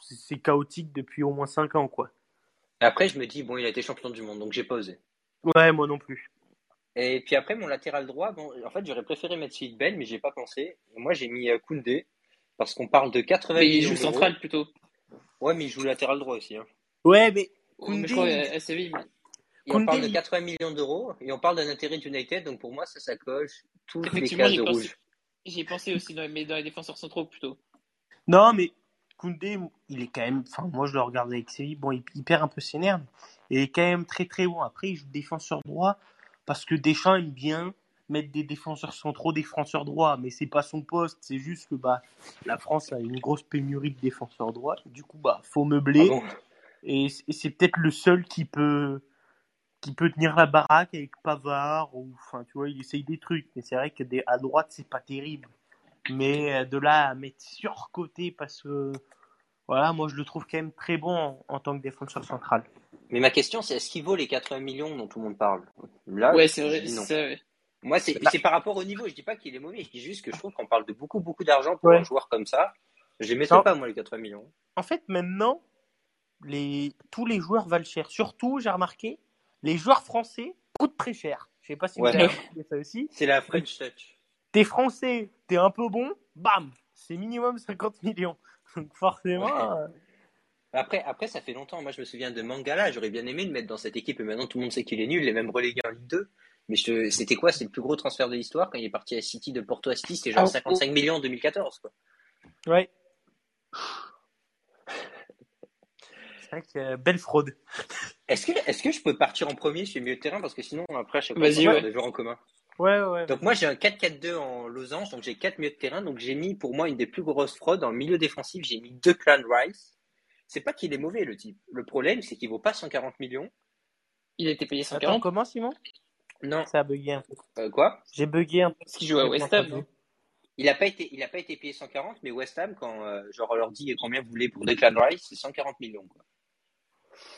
Speaker 2: c'est chaotique depuis au moins 5 ans, quoi.
Speaker 1: Après, je me dis bon, il a été champion du monde, donc j'ai pas osé.
Speaker 2: Ouais, moi non plus.
Speaker 1: Et puis après, mon latéral droit, bon, en fait, j'aurais préféré mettre Sid Ben, mais j'ai pas pensé. Moi, j'ai mis euh, Koundé parce qu'on parle de 80
Speaker 3: Mais il
Speaker 1: millions
Speaker 3: joue
Speaker 1: d'euros.
Speaker 3: central plutôt.
Speaker 1: Ouais, mais il joue latéral droit aussi. Hein.
Speaker 2: Ouais, mais
Speaker 3: je crois
Speaker 1: Et on parle de
Speaker 2: il-
Speaker 1: 80 millions d'euros et on parle d'un intérêt d'United, donc pour moi, ça, ça coche toutes les
Speaker 3: Effectivement,
Speaker 1: cases
Speaker 3: j'y
Speaker 1: de rouge.
Speaker 3: J'y ai pensé aussi, dans, mais dans les défenseurs centraux plutôt.
Speaker 2: Non, mais Koundé, il est quand même. Enfin, moi, je le regarde avec Séville. Bon, il, il perd un peu ses nerfs. mais Il est quand même très très bon. Après, il joue défenseur droit parce que Deschamps aime bien mettre des défenseurs centraux, défenseurs droits. Mais c'est pas son poste. C'est juste que bah, la France a une grosse pénurie de défenseurs droits. Du coup, bah, faut meubler.
Speaker 1: Ah bon
Speaker 2: Et c'est peut-être le seul qui peut qui peut tenir la baraque avec Pavard ou enfin tu vois il essaye des trucs mais c'est vrai que des, à droite c'est pas terrible mais euh, de là à mettre surcoté parce que voilà moi je le trouve quand même très bon en, en tant que défenseur central
Speaker 1: Mais ma question, c'est est-ce qu'il vaut les 80 millions dont tout le monde parle? Là,
Speaker 3: ouais, c'est vrai.
Speaker 1: Moi, c'est
Speaker 2: Bah.
Speaker 1: c'est par rapport au niveau. Je dis pas qu'il est mauvais. Je dis juste que je trouve qu'on parle de beaucoup, beaucoup d'argent pour
Speaker 2: Ouais.
Speaker 1: un joueur comme ça. Je les mettrais pas, moi, les 80 millions.
Speaker 2: en fait maintenant les tous les joueurs valent cher surtout j'ai remarqué les joueurs français coûtent très cher Je sais pas si
Speaker 1: Ouais.
Speaker 2: vous avez remarqué ça aussi.
Speaker 1: C'est la French Touch.
Speaker 2: T'es français, t'es un peu bon, bam, c'est minimum 50 millions. Donc forcément, euh,
Speaker 1: Après, après, ça fait longtemps. Moi, je me souviens de Mangala. J'aurais bien aimé le mettre dans cette équipe. Et maintenant, tout le monde sait qu'il est nul. Il est même relégué en Ligue 2. Mais te- c'était quoi? C'est le plus gros transfert de l'histoire quand il est parti à City de Porto à City. C'était genre
Speaker 2: Ah,
Speaker 1: 55 millions en 2014. Quoi.
Speaker 2: ouais. C'est vrai que euh, belle fraude.
Speaker 1: Est-ce que, est-ce que je peux partir en premier sur le milieu de terrain? Parce que sinon, après, à chaque fois,
Speaker 3: Vas-y,
Speaker 1: on avoir des joueurs en commun.
Speaker 2: Ouais, ouais.
Speaker 1: Donc, moi, j'ai un 4-4-2 en losange. Donc, j'ai 4 milieux de terrain. Donc, j'ai mis pour moi une des plus grosses fraudes. Dans le milieu défensif, j'ai mis deux Clan Rice. C'est pas qu'il est mauvais, le type. Le problème, c'est qu'il vaut pas 140 millions.
Speaker 3: Il a été payé
Speaker 2: Attends,
Speaker 3: 140
Speaker 2: comment Simon?
Speaker 1: Non.
Speaker 2: Ça a bugué un peu.
Speaker 1: Euh, quoi?
Speaker 2: J'ai bugué un peu.
Speaker 3: parce qu'il joue à West Ham.
Speaker 1: Il n'a pas été, il a pas été payé 140, mais West Ham, quand euh, genre on leur dit combien vous voulez pour Declan Rice, c'est 140 millions. Quoi.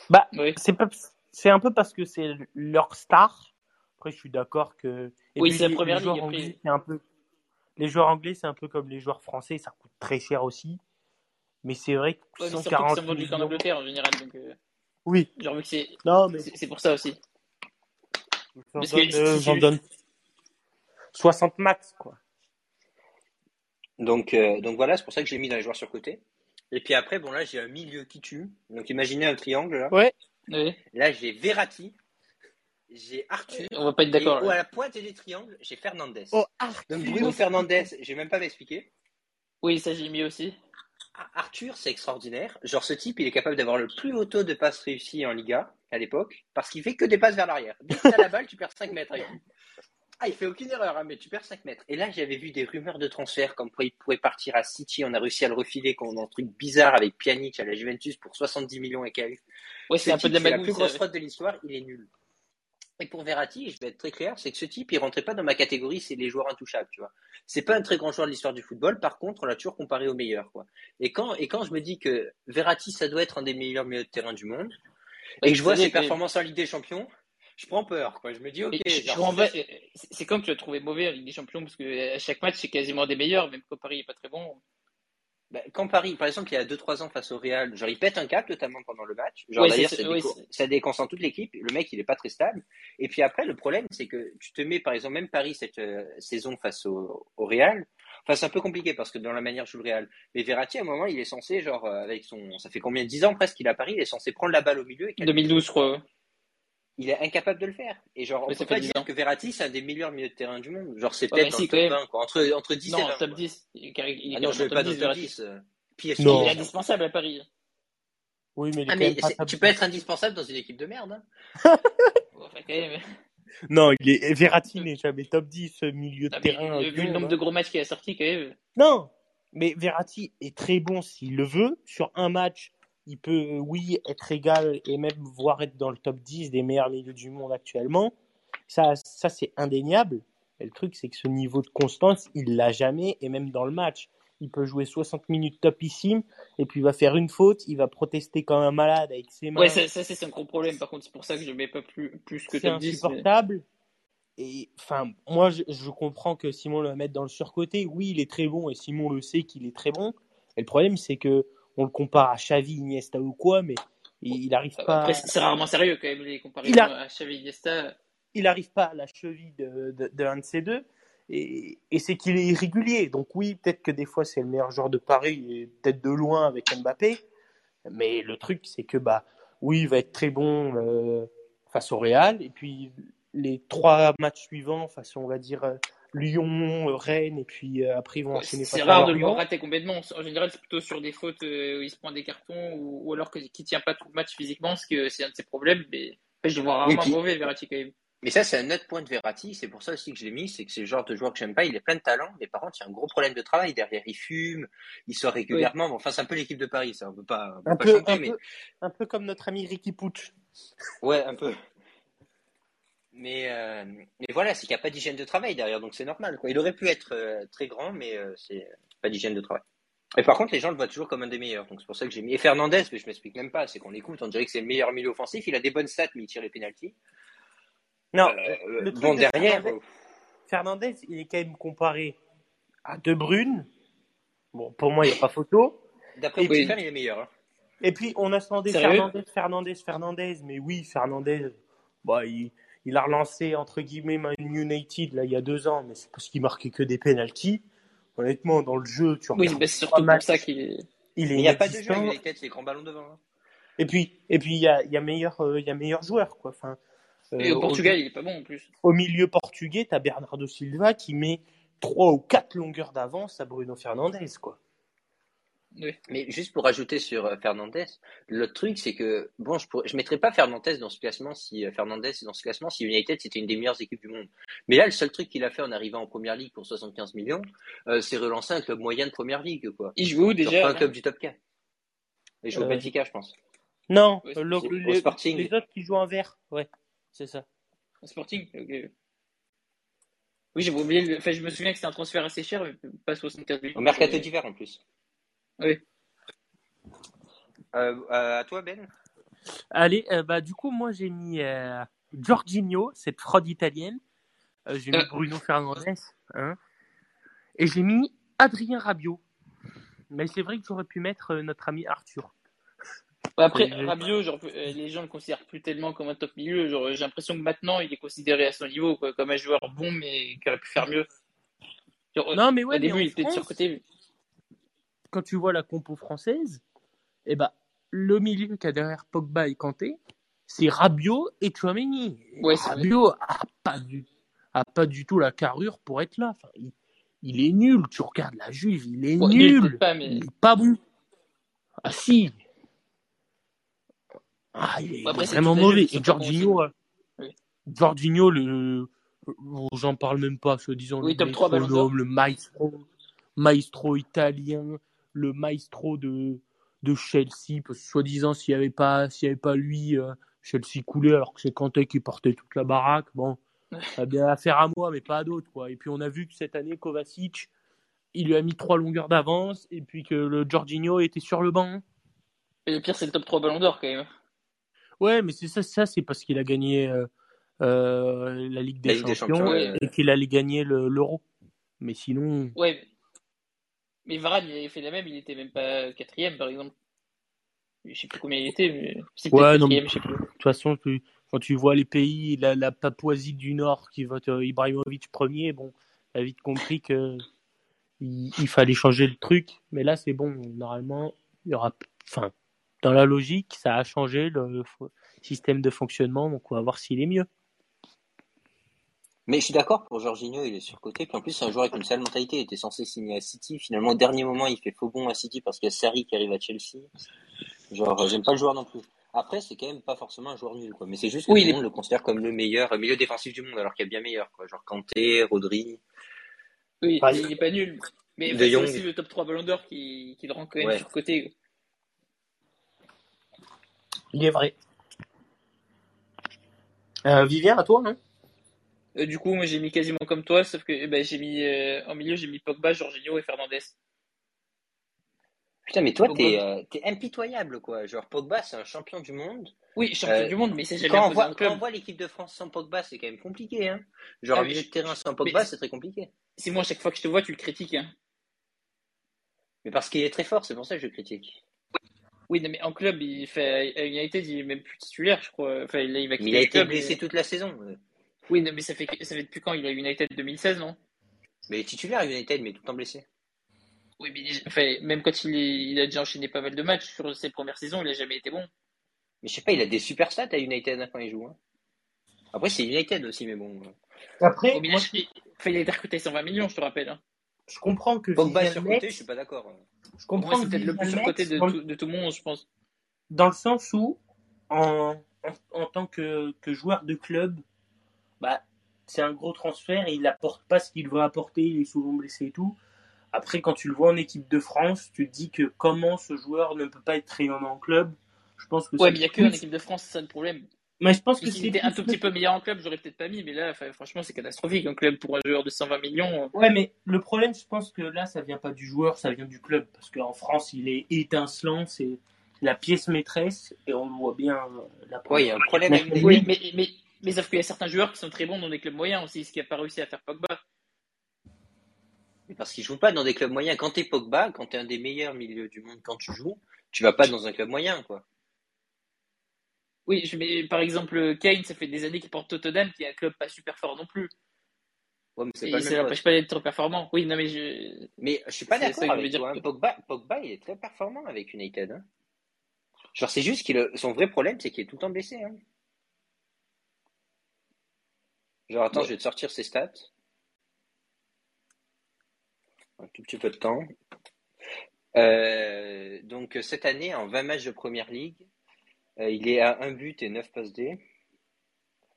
Speaker 2: Bah,
Speaker 3: Oui.
Speaker 2: c'est pas, c'est un peu parce que c'est leur star. Après, je suis d'accord que. Et
Speaker 3: Oui,
Speaker 2: puis,
Speaker 3: c'est la première
Speaker 2: les
Speaker 3: ligue,
Speaker 2: anglais, c'est un peu. Les joueurs anglais, c'est un peu comme les joueurs français, ça coûte très cher aussi. Mais c'est vrai que
Speaker 3: Ouais, mais surtout qu'ils
Speaker 2: 140
Speaker 3: sont vendus qu'en
Speaker 2: millions-
Speaker 3: Angleterre en général. Donc, euh,
Speaker 2: Oui,
Speaker 3: genre, vu que c'est
Speaker 2: non, mais
Speaker 3: c'est- c'est pour ça aussi.
Speaker 2: j'en
Speaker 3: Parce que
Speaker 2: donne,
Speaker 3: si-
Speaker 2: euh,
Speaker 3: si
Speaker 2: donne 60 max, quoi.
Speaker 1: Donc, euh, donc voilà, c'est pour ça que j'ai mis dans les joueurs sur côté. Et puis après, bon là, j'ai un milieu qui tue. Donc imaginez un triangle là.
Speaker 2: Ouais.
Speaker 3: Oui.
Speaker 1: Là, j'ai Verratti, j'ai Arthur.
Speaker 3: On va pas être d'accord. là.
Speaker 1: à la pointe des triangles, j'ai Fernandez.
Speaker 2: Oh,
Speaker 1: Donc Bruno Fernandez, j'ai même pas m'expliquer.
Speaker 3: Oui, ça j'ai mis aussi.
Speaker 1: Arthur, c'est extraordinaire. Genre, ce type, il est capable d'avoir le plus haut taux de passes réussies en Liga à l'époque, parce qu'il fait que des passes vers l'arrière. Dès que la balle, tu perds 5 mètres. Ah, il fait aucune erreur, hein, mais tu perds 5 mètres. Et là, j'avais vu des rumeurs de transfert, comme quoi il pourrait partir à City. On a réussi à le refiler contre un truc bizarre avec Pjanic à la Juventus pour 70 millions et quelques.
Speaker 3: Ouais,
Speaker 1: Ce
Speaker 3: c'est un peu de la
Speaker 1: plus grosse de l'histoire, il est nul. Et pour Verratti, je vais être très clair, c'est que ce type, il rentrait pas dans ma catégorie, c'est les joueurs intouchables, tu vois. C'est pas un très grand joueur de l'histoire du football, par contre, on l'a toujours comparé au meilleur, quoi. Et quand, et quand je me dis que Verratti, ça doit être un des meilleurs milieux de terrain du monde, et que je vois ses performances en Ligue des Champions, je prends peur, quoi. Je me dis, ok,
Speaker 3: c'est comme tu l'as trouvé mauvais en Ligue des Champions parce que à chaque match c'est quasiment des meilleurs, même quand Paris est pas très bon.
Speaker 1: Bah, quand Paris, par exemple, il y a 2-3 ans face au Real, genre, il pète un cap, notamment pendant le match. Genre,
Speaker 3: Ouais,
Speaker 1: d'ailleurs, ça, déconcentre toute l'équipe. Le mec, il est pas très stable. Et puis après, le problème, c'est que tu te mets, par exemple, même Paris cette euh, saison face au, au Real. Enfin, c'est un peu compliqué parce que dans la manière joue le Real. Mais Verratti, à un moment, il est censé, genre, euh, avec son, ça fait combien, 10 ans presque qu'il est à Paris, il est censé prendre la balle au milieu et
Speaker 3: 2012, je crois.
Speaker 1: Il est incapable de le faire. Et genre, on
Speaker 3: Ouais,
Speaker 1: peut pas
Speaker 3: fait 10
Speaker 1: dire
Speaker 3: ans.
Speaker 1: que Verratti, c'est un des meilleurs milieux de terrain du monde. Genre, c'est peut-être
Speaker 3: mais si,
Speaker 1: le
Speaker 3: quand
Speaker 1: top
Speaker 3: même.
Speaker 1: 20, quoi. Entre, entre 10 et
Speaker 3: Non,
Speaker 1: 20.
Speaker 3: top
Speaker 1: quoi.
Speaker 3: 10. Il est est
Speaker 1: Ah non, je vais pas
Speaker 3: top
Speaker 1: dans
Speaker 3: 10,
Speaker 1: le top
Speaker 3: Verratti.
Speaker 1: 10. euh. PSG.
Speaker 2: Non.
Speaker 3: Il est indispensable à Paris.
Speaker 2: Oui, mais il est
Speaker 1: Ah,
Speaker 2: quand
Speaker 1: mais
Speaker 2: même pas
Speaker 1: c'est-
Speaker 2: top
Speaker 1: tu peux être indispensable dans une équipe de merde. hein.
Speaker 2: Non, il est... Verratti n'est jamais top 10 milieu de
Speaker 3: Non, mais,
Speaker 2: terrain.
Speaker 3: euh, vu le nombre
Speaker 2: hein.
Speaker 3: de gros matchs qu'il a sorti, quand même.
Speaker 2: Non, mais Verratti est très bon s'il le veut. Sur un match, il peut, oui, être égal et même voire être dans le top 10 des meilleurs milieux du monde actuellement. Ça, ça c'est indéniable. Et le truc, c'est que ce niveau de constance, il l'a jamais, et même dans le match. Il peut jouer 60 minutes topissime, et puis il va faire une faute, il va protester comme un malade avec ses mains.
Speaker 3: Ouais, ça, ça, c'est un gros problème. Par contre, c'est pour ça que je le mets pas plus, plus que
Speaker 2: c'est
Speaker 3: top 10. mais-
Speaker 2: insupportable. Et enfin, moi, je, je comprends que Simon le mette dans le surcoté. Oui, il est très bon et Simon le sait qu'il est très bon. Et le problème, c'est que on le compare à Xavi, Iniesta ou quoi, mais il n'arrive pas,
Speaker 3: Après, c'est rarement sérieux quand même les comparaisons
Speaker 2: a-
Speaker 3: à Xavi Iniesta.
Speaker 2: il arrive pas à la cheville de, de, de un de ces deux. Et, et c'est qu'il est irrégulier. Donc oui, peut-être que des fois c'est le meilleur joueur de Paris et peut-être de loin avec Mbappé. Mais le truc, c'est que bah oui, il va être très bon euh, face au Real. Et puis les trois matchs suivants, face on va dire euh, Lyon, euh, Rennes, et puis euh, après ils vont enchaîner
Speaker 3: C'est rare de le voir rater complètement. En général, c'est plutôt sur des fautes euh, où il se prend des cartons ou, ou alors que- qu'il tient pas tout le match physiquement, parce que c'est un de ses problèmes. Mais après, je le vois rarement
Speaker 1: puis-
Speaker 3: mauvais, Verratti quand même.
Speaker 1: Mais ça, c'est un autre point de Verratti. C'est pour ça aussi que je l'ai mis. C'est que c'est le genre de joueur que j'aime pas. Il est plein de talent, mais par contre, il y a un gros problème de travail derrière. Il fume, il sort régulièrement. Bon, enfin, c'est un peu l'équipe de Paris, ça. On peut pas, on peut
Speaker 2: Un
Speaker 1: pas
Speaker 2: peu,
Speaker 1: chanter,
Speaker 2: un,
Speaker 1: mais
Speaker 2: peu, un peu comme notre ami Ricky Pucci.
Speaker 1: ouais, un peu. Mais, euh, mais voilà, c'est qu'il n'y a pas d'hygiène de travail derrière, donc c'est normal. Quoi. Il aurait pu être euh, très grand, mais euh, c'est pas d'hygiène de travail. Et par contre, les gens le voient toujours comme un des meilleurs, donc c'est pour ça que j'ai mis. Et Fernandez, mais je m'explique même pas. C'est qu'on l'écoute, on dirait que c'est le meilleur milieu offensif. Il a des bonnes stats, mais il tire les pénalties.
Speaker 2: Non,
Speaker 1: Euh,
Speaker 2: le truc
Speaker 1: bon
Speaker 2: de
Speaker 1: derrière.
Speaker 2: Fernandez-
Speaker 1: euh,
Speaker 2: Fernandez, il est quand même comparé à De Bruyne. Bon, pour moi, il n'y a pas photo.
Speaker 1: D'après
Speaker 3: Oui.
Speaker 1: Il est meilleur. hein.
Speaker 2: Et puis, on attendait
Speaker 3: Sérieux?
Speaker 2: Fernandez, Fernandez, Fernandez. Mais oui, Fernandez, bah, il, il a relancé entre guillemets Man United là il y a deux ans, mais c'est parce qu'il marquait que des penalties. Honnêtement, dans le jeu, tu
Speaker 3: Oui,
Speaker 2: regardes
Speaker 3: mais c'est surtout pour
Speaker 2: matchs,
Speaker 3: ça qu'il est.
Speaker 2: il
Speaker 1: n'y a pas de jeu
Speaker 2: inexistant.
Speaker 1: à United, c'est grand ballon devant. hein.
Speaker 2: Et puis, et puis il y a, il y a meilleur, euh, il y a meilleur joueur quoi. Enfin, euh,
Speaker 3: Et au
Speaker 2: au-
Speaker 3: Portugal, il est pas bon en plus.
Speaker 2: au milieu portugais, tu as Bernardo Silva qui met trois ou quatre longueurs d'avance à Bruno Fernandes, quoi.
Speaker 3: Oui.
Speaker 1: Mais juste pour ajouter sur euh, Fernandez, le truc c'est que bon, je je mettrais pas Fernandez dans ce classement si euh, Fernandez est dans ce classement si United c'était une des meilleures équipes du monde. Mais là, le seul truc qu'il a fait en arrivant en première ligue pour 75 millions, euh, c'est relancer un club moyen de première ligue quoi.
Speaker 3: Il joue où déjà
Speaker 1: un club du top 4. Et joue au
Speaker 2: Euh,
Speaker 1: Benfica, je pense.
Speaker 2: Non,
Speaker 3: Ouais,
Speaker 2: le-
Speaker 1: au Sporting.
Speaker 2: les autres qui jouent en vert, ouais, c'est ça.
Speaker 3: Au Sporting ok. Oui, j'avais oublié. le- Enfin, je me souviens que c'était un transfert assez cher, mais pas 75 millions.
Speaker 1: Au mercato d'hiver en plus.
Speaker 3: Oui.
Speaker 1: Euh, euh, à toi Ben
Speaker 2: Allez, euh, bah du coup moi j'ai mis euh, Jorginho, cette fraude italienne. Euh, j'ai mis
Speaker 3: Euh.
Speaker 2: Bruno Fernandes, hein, et j'ai mis Adrien Rabiot. Mais c'est vrai que j'aurais pu mettre euh, notre ami Arthur.
Speaker 3: Bah, Après, Rabiot, genre, euh, les gens le considèrent plus tellement comme un top milieu. Genre, j'ai l'impression que maintenant, il est considéré à son niveau, quoi, comme un joueur bon, mais qui aurait pu faire mieux. Genre,
Speaker 2: Non mais
Speaker 3: au
Speaker 2: ouais, mais
Speaker 3: début,
Speaker 2: en
Speaker 3: il était
Speaker 2: France,
Speaker 3: surcoté.
Speaker 2: Quand tu vois la compo française, eh ben, le milieu qu'il y a derrière Pogba et Kanté, c'est Rabiot et Chouameni.
Speaker 3: Ouais.
Speaker 2: Rabiot a pas, du, a pas du tout la carrure pour être là. Enfin, il, il est nul. Tu regardes la Juve, il est
Speaker 3: nul, pas, mais-
Speaker 2: Il est pas bon. Ah si. Ah, il est
Speaker 3: après,
Speaker 2: vraiment mauvais. Et Jorginho, euh,
Speaker 3: Oui.
Speaker 2: Jorginho, le, j'en parle même pas, soi-disant
Speaker 3: Oui,
Speaker 2: le
Speaker 3: top 3 Ballon d'Or.
Speaker 2: métronome, le maestro, maestro italien, le maestro de, de Chelsea, parce que soi-disant s'il y avait pas, s'il y avait pas lui, euh, Chelsea coulait alors que c'est Kanté qui portait toute la baraque. Bon, ça a bien affaire à moi, mais pas à d'autres, quoi. Et puis on a vu que cette année, Kovacic, il lui a mis trois longueurs d'avance, et puis que le Jorginho était sur le banc.
Speaker 3: Et le pire, c'est le top 3 Ballon d'Or, quand même.
Speaker 2: Ouais, mais c'est ça, ça c'est parce qu'il a gagné euh, euh, la Ligue des
Speaker 1: La Ligue des
Speaker 2: Champions,
Speaker 3: ouais.
Speaker 2: et qu'il allait gagner le- l'Euro. Mais sinon,
Speaker 3: Ouais. Mais- Varane, il avait fait la même, il était même pas quatrième, par exemple. Je sais plus combien il était, mais c'est peut-être
Speaker 2: Ouais,
Speaker 3: quatrième, je sais plus.
Speaker 2: de toute façon, tu- quand tu vois les pays, la, la Papouasie du Nord qui vote euh, Ibrahimovic premier, bon, t'as vite compris que il, il fallait changer le truc. Mais là, c'est bon. Normalement, il y aura, enfin, dans la logique, ça a changé le système de fonctionnement, donc on va voir s'il est mieux.
Speaker 1: Mais je suis d'accord pour Jorginho, il est surcoté. Puis en plus, c'est un joueur avec une sale mentalité. Il était censé signer à City. Finalement, au dernier moment, il fait faux bon à City parce qu'il y a Sarri qui arrive à Chelsea. Genre, euh, j'aime pas le joueur non plus. Après, c'est quand même pas forcément un joueur nul, quoi. Mais c'est juste que
Speaker 3: Oui,
Speaker 1: tout
Speaker 3: il
Speaker 1: le
Speaker 3: est-
Speaker 1: monde le considère comme le meilleur euh, milieu défensif du monde, alors qu'il y a bien meilleur, quoi. Genre Kanté, Rodri.
Speaker 3: Oui, il est pas nul. Mais c'est aussi le top 3 Ballon d'Or qui, qui le rend quand même
Speaker 1: Ouais.
Speaker 3: surcoté.
Speaker 2: Il est vrai. Euh, Vivien, à toi, non
Speaker 3: Euh, du coup, moi j'ai mis quasiment comme toi, sauf que eh ben, j'ai mis euh, en milieu, j'ai mis Pogba, Jorginho et Fernandez.
Speaker 1: Putain, mais toi, t'es euh, t'es impitoyable, quoi. Genre, Pogba, c'est un champion du monde.
Speaker 3: Oui, champion du monde, mais c'est jamais
Speaker 1: Quand on voit, quand on voit l'équipe de France sans Pogba, c'est quand même compliqué, hein. Genre,
Speaker 3: Ah,
Speaker 1: milieu de terrain sans Pogba, c'est très compliqué.
Speaker 3: Si moi, chaque fois que je te vois, tu le critiques. Hein.
Speaker 1: Mais parce qu'il est très fort, c'est pour ça que je le critique.
Speaker 3: Oui, non, mais en club, il fait, à United, il est même plus titulaire, je crois. Enfin, là, il va
Speaker 1: a été
Speaker 3: club.
Speaker 1: blessé toute la saison.
Speaker 3: Oui, mais ça fait, ça fait depuis quand il a United 2016, non?
Speaker 1: Mais il est titulaire à United, mais tout le temps blessé.
Speaker 3: Oui, mais enfin, même quand il, est, il a déjà enchaîné pas mal de matchs sur ses premières saisons, il a jamais été bon.
Speaker 1: Mais je sais pas, il a des super stats à United quand il joue. hein. Après, c'est United aussi, mais bon.
Speaker 2: Après,
Speaker 3: il, a, il- enfin, il a été recruté 120 millions, je te rappelle. Hein.
Speaker 2: je comprends que
Speaker 1: Pogba
Speaker 2: Vivian
Speaker 1: surcoté, je suis pas d'accord. hein.
Speaker 2: je comprends que
Speaker 3: peut-être le plus surcoté de de tout le monde, je pense.
Speaker 2: dans le sens où, en, en, en tant que, que joueur de club, bah, c'est un gros transfert et il apporte pas ce qu'il veut apporter, il est souvent blessé et tout. Après, quand tu le vois en équipe de France, tu te dis que comment ce joueur ne peut pas être rayonnant en club. Je pense que
Speaker 3: Ouais,
Speaker 2: c'est
Speaker 3: mais il y a que
Speaker 2: plus-
Speaker 3: en équipe de France, c'est ça le problème.
Speaker 2: Mais je pense que
Speaker 3: S'il
Speaker 2: c'est
Speaker 3: était un tout petit peu meilleur en club, j'aurais peut-être pas mis, mais là, franchement, c'est catastrophique un club pour un joueur de 120 millions.
Speaker 2: Ouais, mais le problème, je pense que là, ça vient pas du joueur, ça vient du club. Parce qu'en France, il est étincelant, c'est la pièce maîtresse, et on le voit bien. euh, La
Speaker 1: Ouais, il y a un problème
Speaker 2: mais,
Speaker 3: mais sauf qu'il y a certains joueurs qui sont très bons dans des clubs moyens aussi, ce qui n'a pas réussi à faire Pogba.
Speaker 1: Mais Parce qu'il joue pas dans des clubs moyens. Quand t'es Pogba, quand t'es un des meilleurs milieux du monde quand tu joues, tu vas pas dans un club moyen, quoi.
Speaker 3: Oui, je mets, par exemple, Kane, ça fait des années qu'il porte Tottenham, qui est un club pas super fort non plus.
Speaker 1: Ouais, mais c'est pas
Speaker 3: ça l'empêche pas d'être performant. Oui, non, mais je.
Speaker 1: Mais je suis pas d'accord
Speaker 3: que
Speaker 1: avec
Speaker 3: dire.
Speaker 1: toi. hein. Pogba, Pogba, il est très performant avec United. hein. Genre, c'est juste qu'il son vrai problème, c'est qu'il est tout le temps blessé. hein. Genre, attends,
Speaker 3: Ouais.
Speaker 1: je vais te sortir ses stats. Un tout petit peu de temps. Euh, donc, cette année, en 20 matchs de première ligue, euh, il est à 1 but et 9 passes D.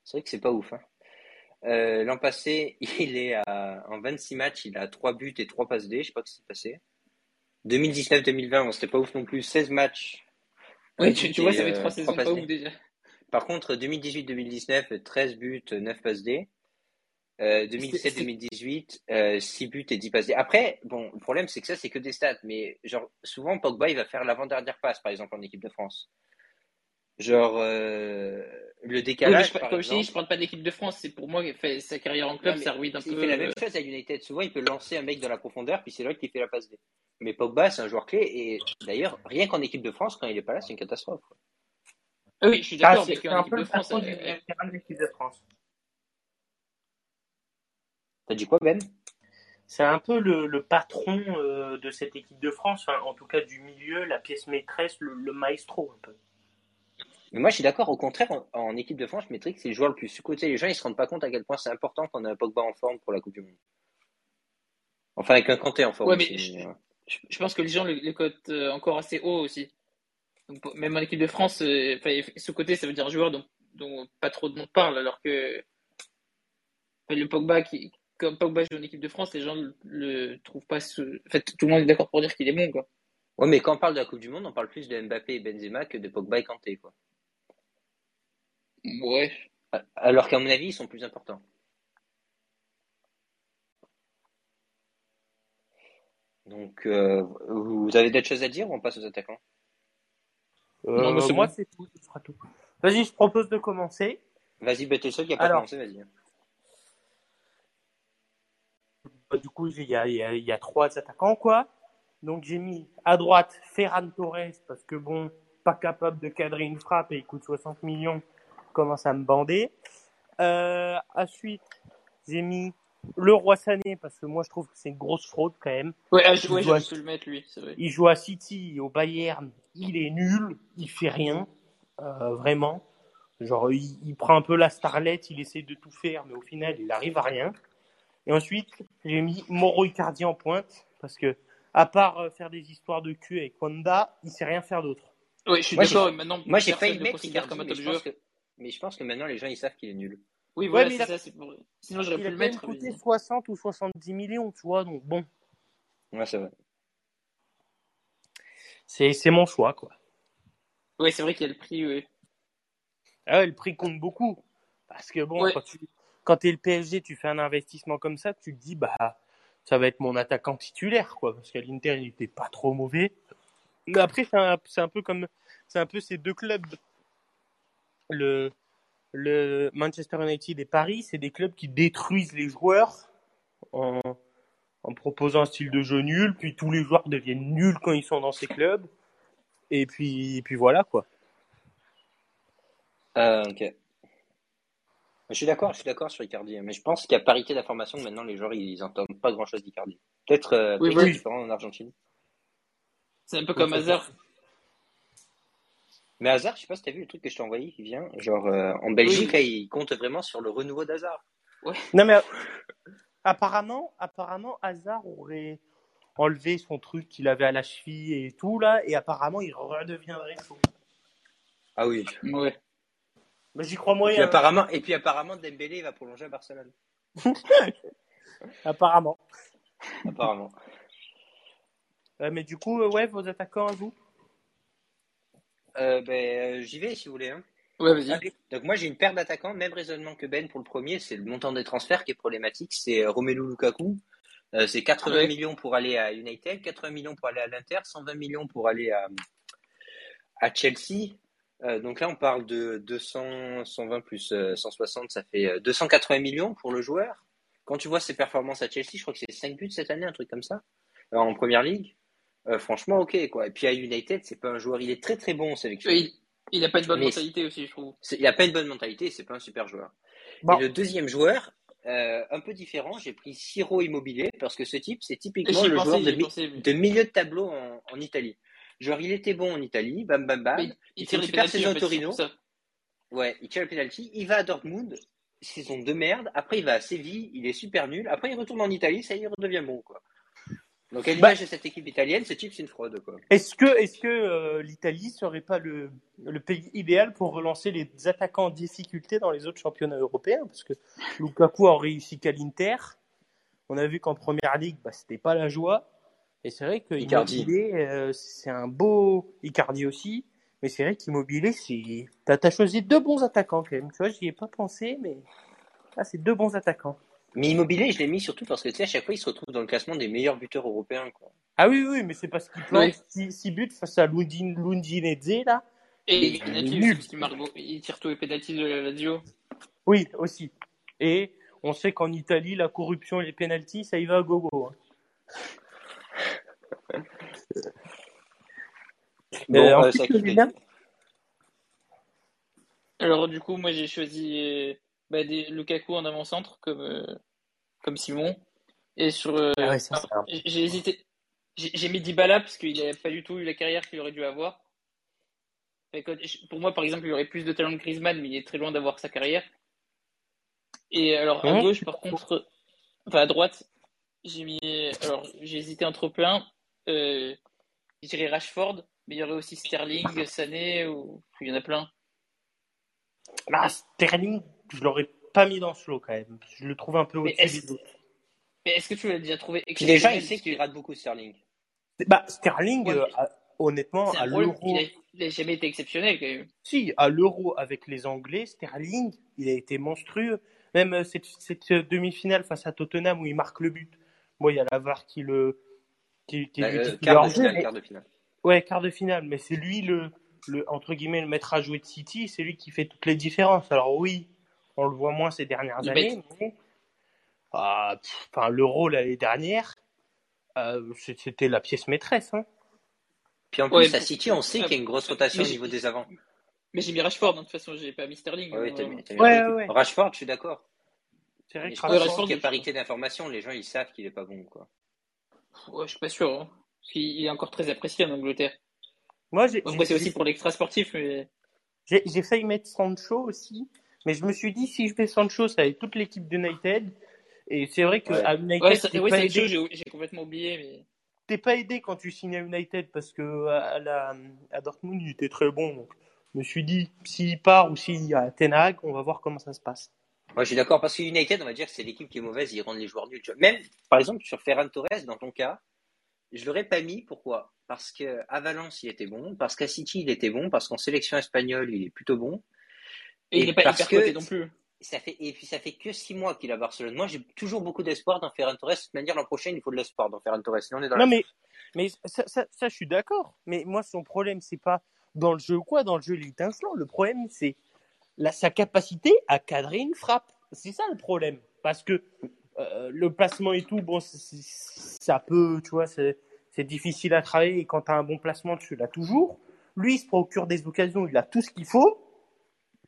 Speaker 1: C'est vrai que c'est pas ouf. Hein. Euh, L'an passé, il est à, en 26 matchs, il a 3 buts et 3 passes D. Je sais pas ce qui s'est passé. 2019-2020, bon, c'était pas ouf non plus. 16 matchs.
Speaker 3: Oui, tu, tu vois, ça fait
Speaker 1: euh,
Speaker 3: trois
Speaker 1: trois
Speaker 3: saisons
Speaker 1: passes
Speaker 3: pas ouf déjà.
Speaker 1: Par contre, 2018-2019, 13 buts, 9 passes D. Euh,
Speaker 3: C'était-
Speaker 1: 2017-2018, euh, 6 buts et 10 passes D. Après, bon, le problème, c'est que ça, c'est que des stats. Mais genre, souvent, Pogba, il va faire l'avant-dernière passe, par exemple, en équipe de France. Genre, euh, le
Speaker 3: Oui,
Speaker 1: décalage,
Speaker 3: je,
Speaker 1: par
Speaker 3: comme je
Speaker 1: exemple.
Speaker 3: je parle pas d'équipe de France. C'est pour moi, il fait sa carrière en club, ça ruine un
Speaker 1: il
Speaker 3: peu.
Speaker 1: fait la même
Speaker 3: euh,
Speaker 1: chose à United. Souvent, il peut lancer un mec dans la profondeur, puis c'est là qui fait la passe D. Mais Pogba, c'est un joueur clé. Et d'ailleurs, rien qu'en équipe de France, quand il est pas là, c'est une catastrophe. quoi.
Speaker 3: Ah oui, je suis
Speaker 2: Ah,
Speaker 3: d'accord,
Speaker 2: c'est
Speaker 3: mais
Speaker 2: c'est
Speaker 3: qu'en
Speaker 2: un
Speaker 3: équipe
Speaker 2: peu
Speaker 3: de France,
Speaker 2: de l'équipe France.
Speaker 1: T'as dit quoi, Ben?
Speaker 2: C'est un peu le, le patron euh, de cette équipe de France, en tout cas du milieu, la pièce maîtresse, le, le maestro un peu.
Speaker 1: Mais moi, je suis d'accord. Au contraire, en, en équipe de France, je mettrais que c'est le joueur le plus sous-coté. Les gens, ils se rendent pas compte à quel point c'est important qu'on a un Pogba en forme pour la Coupe du Monde. Enfin, avec un Kanté en forme
Speaker 3: Ouais, mais je-
Speaker 1: euh,
Speaker 3: je, pense que les gens le, le cotent euh, encore assez haut aussi. Donc, même en équipe de France, euh, ce côté, ça veut dire joueur dont, dont pas trop de monde parle, alors que le Pogba, qui, comme Pogba joue en équipe de France, les gens le, le trouvent pas. En fait, tout le monde est d'accord pour dire qu'il est bon, quoi.
Speaker 1: Ouais, mais quand on parle de la Coupe du Monde, on parle plus de Mbappé et Benzema que de Pogba et Kanté, quoi.
Speaker 3: Ouais.
Speaker 1: Alors qu'à mon avis, ils sont plus importants. Donc, euh, vous avez d'autres choses à dire ou on passe aux attaquants?
Speaker 3: Non, mais c'est
Speaker 2: Euh, moi, c'est tout, ce sera tout. Vas-y, je propose de commencer.
Speaker 1: Vas-y, bah, t'es le seul qui a pas commencé, vas-y.
Speaker 2: Euh, Du coup, il y a, il y, a, il y a trois attaquants, quoi. Donc, j'ai mis à droite Ferran Torres, parce que bon, pas capable de cadrer une frappe et il coûte 60 millions, commence à me bander. Euh, ensuite, j'ai mis le Roi Sané, parce que moi, je trouve que c'est une grosse fraude quand même.
Speaker 3: Ouais, ah, ouais, pu le mettre, lui, vrai.
Speaker 2: Il joue à City, au Bayern, il est nul, il fait rien, euh, vraiment. Genre, il, il prend un peu la starlette, il essaie de tout faire, mais au final, il arrive à rien. Et ensuite, j'ai mis Moro Icardi en pointe, parce que, à part euh, faire des histoires de cul avec Wanda, il sait rien faire d'autre.
Speaker 3: Ouais, je suis d'accord, maintenant,
Speaker 1: Moi, j'ai failli le mettre Icardi,
Speaker 3: comme un
Speaker 1: mais je, que... mais je pense que maintenant, les gens, ils savent qu'il est nul.
Speaker 3: Oui, voilà,
Speaker 2: il
Speaker 3: c'est
Speaker 2: a-
Speaker 3: ça. pour- Sinon, j'aurais
Speaker 2: Il
Speaker 3: pu
Speaker 2: a
Speaker 3: le
Speaker 2: quand même
Speaker 3: mettre.
Speaker 2: coûté
Speaker 3: mais-
Speaker 2: 60 ou 70 millions, tu vois, donc bon,
Speaker 1: Ouais, c'est vrai.
Speaker 2: c'est c'est mon choix, quoi.
Speaker 3: Ouais, c'est vrai qu'il y a le prix, ouais.
Speaker 2: Ah ouais, le prix compte beaucoup. Parce que bon,
Speaker 3: Ouais.
Speaker 2: quand tu quand es le PSG, tu fais un investissement comme ça, tu te dis, bah, ça va être mon attaquant titulaire, quoi. Parce qu'à l'Inter, il était pas trop mauvais. Mais après, c'est un, c'est un peu comme, c'est un peu ces deux clubs. Le, le Manchester United et Paris, c'est des clubs qui détruisent les joueurs en, en proposant un style de jeu nul, puis tous les joueurs deviennent nuls quand ils sont dans ces clubs. Et puis, et puis voilà, quoi.
Speaker 1: Euh, ok. Je suis d'accord, je suis d'accord sur Icardi, mais je pense qu'à parité d'information, maintenant, les joueurs, ils entendent pas grand-chose d'Icardi. Peut-être euh,
Speaker 3: oui.
Speaker 1: différent en Argentine.
Speaker 3: C'est un peu comme Hazard.
Speaker 1: Mais Hazard, je sais pas si t'as vu le truc que je t'ai envoyé qui vient. Genre, euh, en Belgique,
Speaker 3: Oui.
Speaker 1: là, ils comptent vraiment sur le renouveau d'Hazard.
Speaker 2: Non mais euh, apparemment, apparemment, Hazard aurait enlevé son truc qu'il avait à la cheville et tout là, et apparemment il redeviendrait chaud.
Speaker 1: Ah oui.
Speaker 3: Ouais.
Speaker 2: Mais j'y crois
Speaker 1: Et puis,
Speaker 2: moyen.
Speaker 1: apparemment, et puis apparemment, Dembélé va prolonger à Barcelone.
Speaker 2: Apparemment.
Speaker 1: Apparemment.
Speaker 2: Euh, mais du coup, euh, ouais, vos attaquants à vous?
Speaker 1: Euh, ben, euh, j'y vais si vous voulez. Hein.
Speaker 3: Ouais, vas-y.
Speaker 2: Allez.
Speaker 1: Donc moi, j'ai une paire d'attaquants, même raisonnement que Ben pour le premier, c'est le montant des transferts qui est problématique. C'est euh, Romelu Lukaku. Euh, c'est 80
Speaker 3: Ouais.
Speaker 1: millions pour aller à United, 80 millions pour aller à l'Inter, 120 millions pour aller à, à Chelsea. Euh, donc là, on parle de 200, 120 plus euh, 160, ça fait euh, 280 millions pour le joueur. Quand tu vois ses performances à Chelsea, je crois que c'est 5 buts cette année, un truc comme ça, en première ligue. Euh, franchement, ok quoi. Et puis à United, c'est pas un joueur, il est très très bon sélectionné.
Speaker 3: Oui. Il n'a pas une bonne
Speaker 1: Mais-
Speaker 3: mentalité aussi, je trouve.
Speaker 1: Il n'a pas une bonne mentalité, c'est pas un super joueur.
Speaker 2: Bon.
Speaker 1: Et le deuxième joueur, euh, un peu différent, j'ai pris Ciro Immobilier parce que ce type, c'est typiquement le
Speaker 3: pensé,
Speaker 1: joueur de, mi-
Speaker 3: pensé,
Speaker 1: milieu de tableau en, en Italie. Genre, il était bon en Italie, bam bam bam.
Speaker 3: Mais il,
Speaker 1: il
Speaker 3: tire
Speaker 1: fait une super saison au Torino. Ouais, il tire le penalty, il va à Dortmund, saison de merde. Après, il va à Séville, il est super nul. Après, il retourne en Italie, ça y est, il redevient bon, quoi. Donc, à l'image de cette équipe italienne, ce type, c'est une fraude, quoi.
Speaker 2: Est-ce que, est-ce que euh, l'Italie serait pas le, le pays idéal pour relancer les attaquants en difficulté dans les autres championnats européens? Parce que Lukaku a réussi qu'à l'Inter. On a vu qu'en première ligue, bah, c'était pas la joie. Et c'est vrai que
Speaker 1: Icardi.
Speaker 2: Immobilier, euh, c'est un beau Icardi aussi. Mais c'est vrai qu'Immobilier, c'est. T'as, t'as choisi deux bons attaquants quand même. Tu vois, j'y ai pas pensé, mais ah, c'est deux bons attaquants.
Speaker 1: Mais Immobilier, je l'ai mis surtout parce que, tu sais, à chaque fois, il se retrouve dans le classement des meilleurs buteurs européens, quoi.
Speaker 2: Ah oui, oui, mais c'est parce qu'il plante
Speaker 3: Ouais.
Speaker 2: six, six buts face à Lundin, Lundinese, là.
Speaker 3: Et il
Speaker 2: il
Speaker 3: tire tous les pénaltys de la Lazio.
Speaker 2: Oui, aussi. Et on sait qu'en Italie, la corruption et les pénalties, ça y va à gogo. hein.
Speaker 1: Bon,
Speaker 2: Euh, ensuite,
Speaker 1: ça
Speaker 3: Alors du coup, moi j'ai choisi euh, bah, des, Lukaku en avant-centre comme, euh, comme Simon. Et sur, euh,
Speaker 2: Ah ouais,
Speaker 3: j'ai hésité. J'ai mis Dybala parce qu'il n'a pas du tout eu la carrière qu'il aurait dû avoir. Pour moi, par exemple, il aurait plus de talent que Griezmann, mais il est très loin d'avoir sa carrière. Et alors à
Speaker 2: Ouais,
Speaker 3: gauche, par contre, enfin à droite, j'ai mis. Alors j'ai hésité entre plein. Euh, je dirais Rashford, mais il y aurait aussi Sterling, Sané, ou il y en a plein.
Speaker 2: Ah, Sterling, je l'aurais pas mis dans ce lot quand même. Je le trouve un peu
Speaker 3: Mais
Speaker 2: au-dessus
Speaker 3: est-ce-
Speaker 2: des autres.
Speaker 3: Mais est-ce que tu l'as déjà trouvé
Speaker 1: Puis déjà, il sait qu'il rate beaucoup Sterling.
Speaker 2: Bah, Sterling,
Speaker 3: Ouais, mais-
Speaker 2: euh, a- honnêtement, à l'euro,
Speaker 3: Il a, il a jamais été exceptionnel quand même.
Speaker 2: si, à l'euro avec les Anglais, Sterling, il a été monstrueux. Même euh, cette, cette demi-finale face à Tottenham où il marque le but. Bon, il y a la VAR qui le, qui, qui
Speaker 1: Bah,
Speaker 2: lui
Speaker 1: euh,
Speaker 2: est
Speaker 1: quart de
Speaker 2: jeu,
Speaker 1: finale,
Speaker 2: mais-
Speaker 1: quart de finale.
Speaker 2: Ouais, quart de finale, mais c'est lui le, le entre guillemets le maître à jouer de City, c'est lui qui fait toutes les différences. Alors oui, on le voit moins ces dernières
Speaker 3: Il
Speaker 2: années, mais ah, pff, enfin l'Euro l'année dernière, euh, c'était la pièce maîtresse. Hein.
Speaker 1: Puis en
Speaker 3: Ouais,
Speaker 1: plus, à
Speaker 3: mais-
Speaker 1: City, on sait qu'il y a une grosse rotation au niveau des avants.
Speaker 3: Mais j'ai mis Rashford, hein, de toute façon, j'ai pas mis Sterling.
Speaker 1: Ouais,
Speaker 3: hein,
Speaker 1: mis- mis
Speaker 2: Ouais,
Speaker 1: Rashford.
Speaker 2: ouais, ouais.
Speaker 1: Rashford, je suis d'accord.
Speaker 2: C'est vrai que
Speaker 3: Ouais, Rashford,
Speaker 1: qu'il y a
Speaker 3: je-
Speaker 1: parité d'information. Les gens, ils savent qu'il est pas bon, quoi.
Speaker 3: Ouais, je suis pas sûr. hein. Parce qu'il est encore très apprécié en Angleterre.
Speaker 2: moi j'ai
Speaker 3: c'est aussi pour l'extra sportif, mais
Speaker 2: j'ai j'ai failli mettre Sancho aussi, mais je me suis dit si je mets Sancho, ça être toute l'équipe d'United. Et c'est vrai que
Speaker 1: Ouais.
Speaker 2: à United,
Speaker 3: ouais, ça- ouais,
Speaker 2: aidé-
Speaker 3: chose, j'ai j'ai complètement oublié. Mais
Speaker 2: t'es pas aidé quand tu signes à United parce que à, la, à Dortmund il était très bon. Donc je me suis dit s'il part ou s'il y a Ten Hag, on va voir comment ça se passe.
Speaker 1: Moi, je suis d'accord parce que United, on va dire que c'est l'équipe qui est mauvaise, ils rendent les joueurs nuls. Même, par exemple, sur Ferran Torres, dans ton cas, je l'aurais pas mis. Pourquoi? Parce que à Valence, il était bon, parce qu'à City, il était bon, parce qu'en sélection espagnole, il est plutôt bon.
Speaker 3: Et
Speaker 1: Et
Speaker 3: il n'est pas
Speaker 1: parce
Speaker 3: hyper
Speaker 1: que-
Speaker 3: coté non plus.
Speaker 1: Ça fait et puis ça fait que six mois qu'il est à Barcelone. Moi, j'ai toujours beaucoup d'espoir dans Ferran Torres. De toute manière, l'an prochain, il faut de l'espoir dans Ferran Torres. Sinon, on est dans la
Speaker 2: Non mais mais ça, ça, ça, je suis d'accord. Mais moi son problème c'est pas dans le jeu ou quoi, dans le jeu il est étincelant. Le problème c'est la, sa capacité à cadrer une frappe. C'est ça le problème. Parce que euh, le placement et tout, bon, ça peut, tu vois, c'est c'est difficile à travailler et quand tu as un bon placement, tu l'as toujours. Lui, il se procure des occasions, il a tout ce qu'il faut,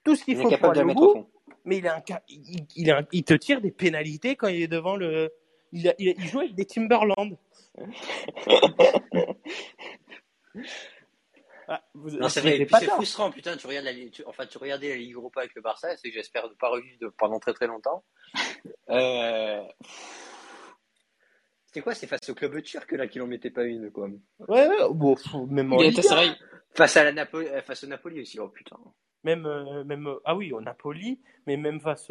Speaker 2: tout ce qu'il faut pour aller
Speaker 1: la
Speaker 2: au
Speaker 1: fond.
Speaker 2: mais il, a un, il, il, a un- il te tire des pénalités quand il est devant le. Il, a- il, a- il joue avec des Timberland. Ah,
Speaker 1: c'est frustrant, putain. Tu regardes la, tu- enfin, tu regardais la Ligue Europa avec le Barça, c'est que j'espère ne pas revivre pendant très très longtemps. Euh... C'était quoi C'est face au club turc là qu'ils n'en mettaient pas une, quoi?
Speaker 2: Ouais, ouais, bon, même en.
Speaker 1: Face à la Napoli, euh, face au Napoli aussi. Oh putain.
Speaker 2: Même, euh, même, euh, ah oui, au Napoli, mais même face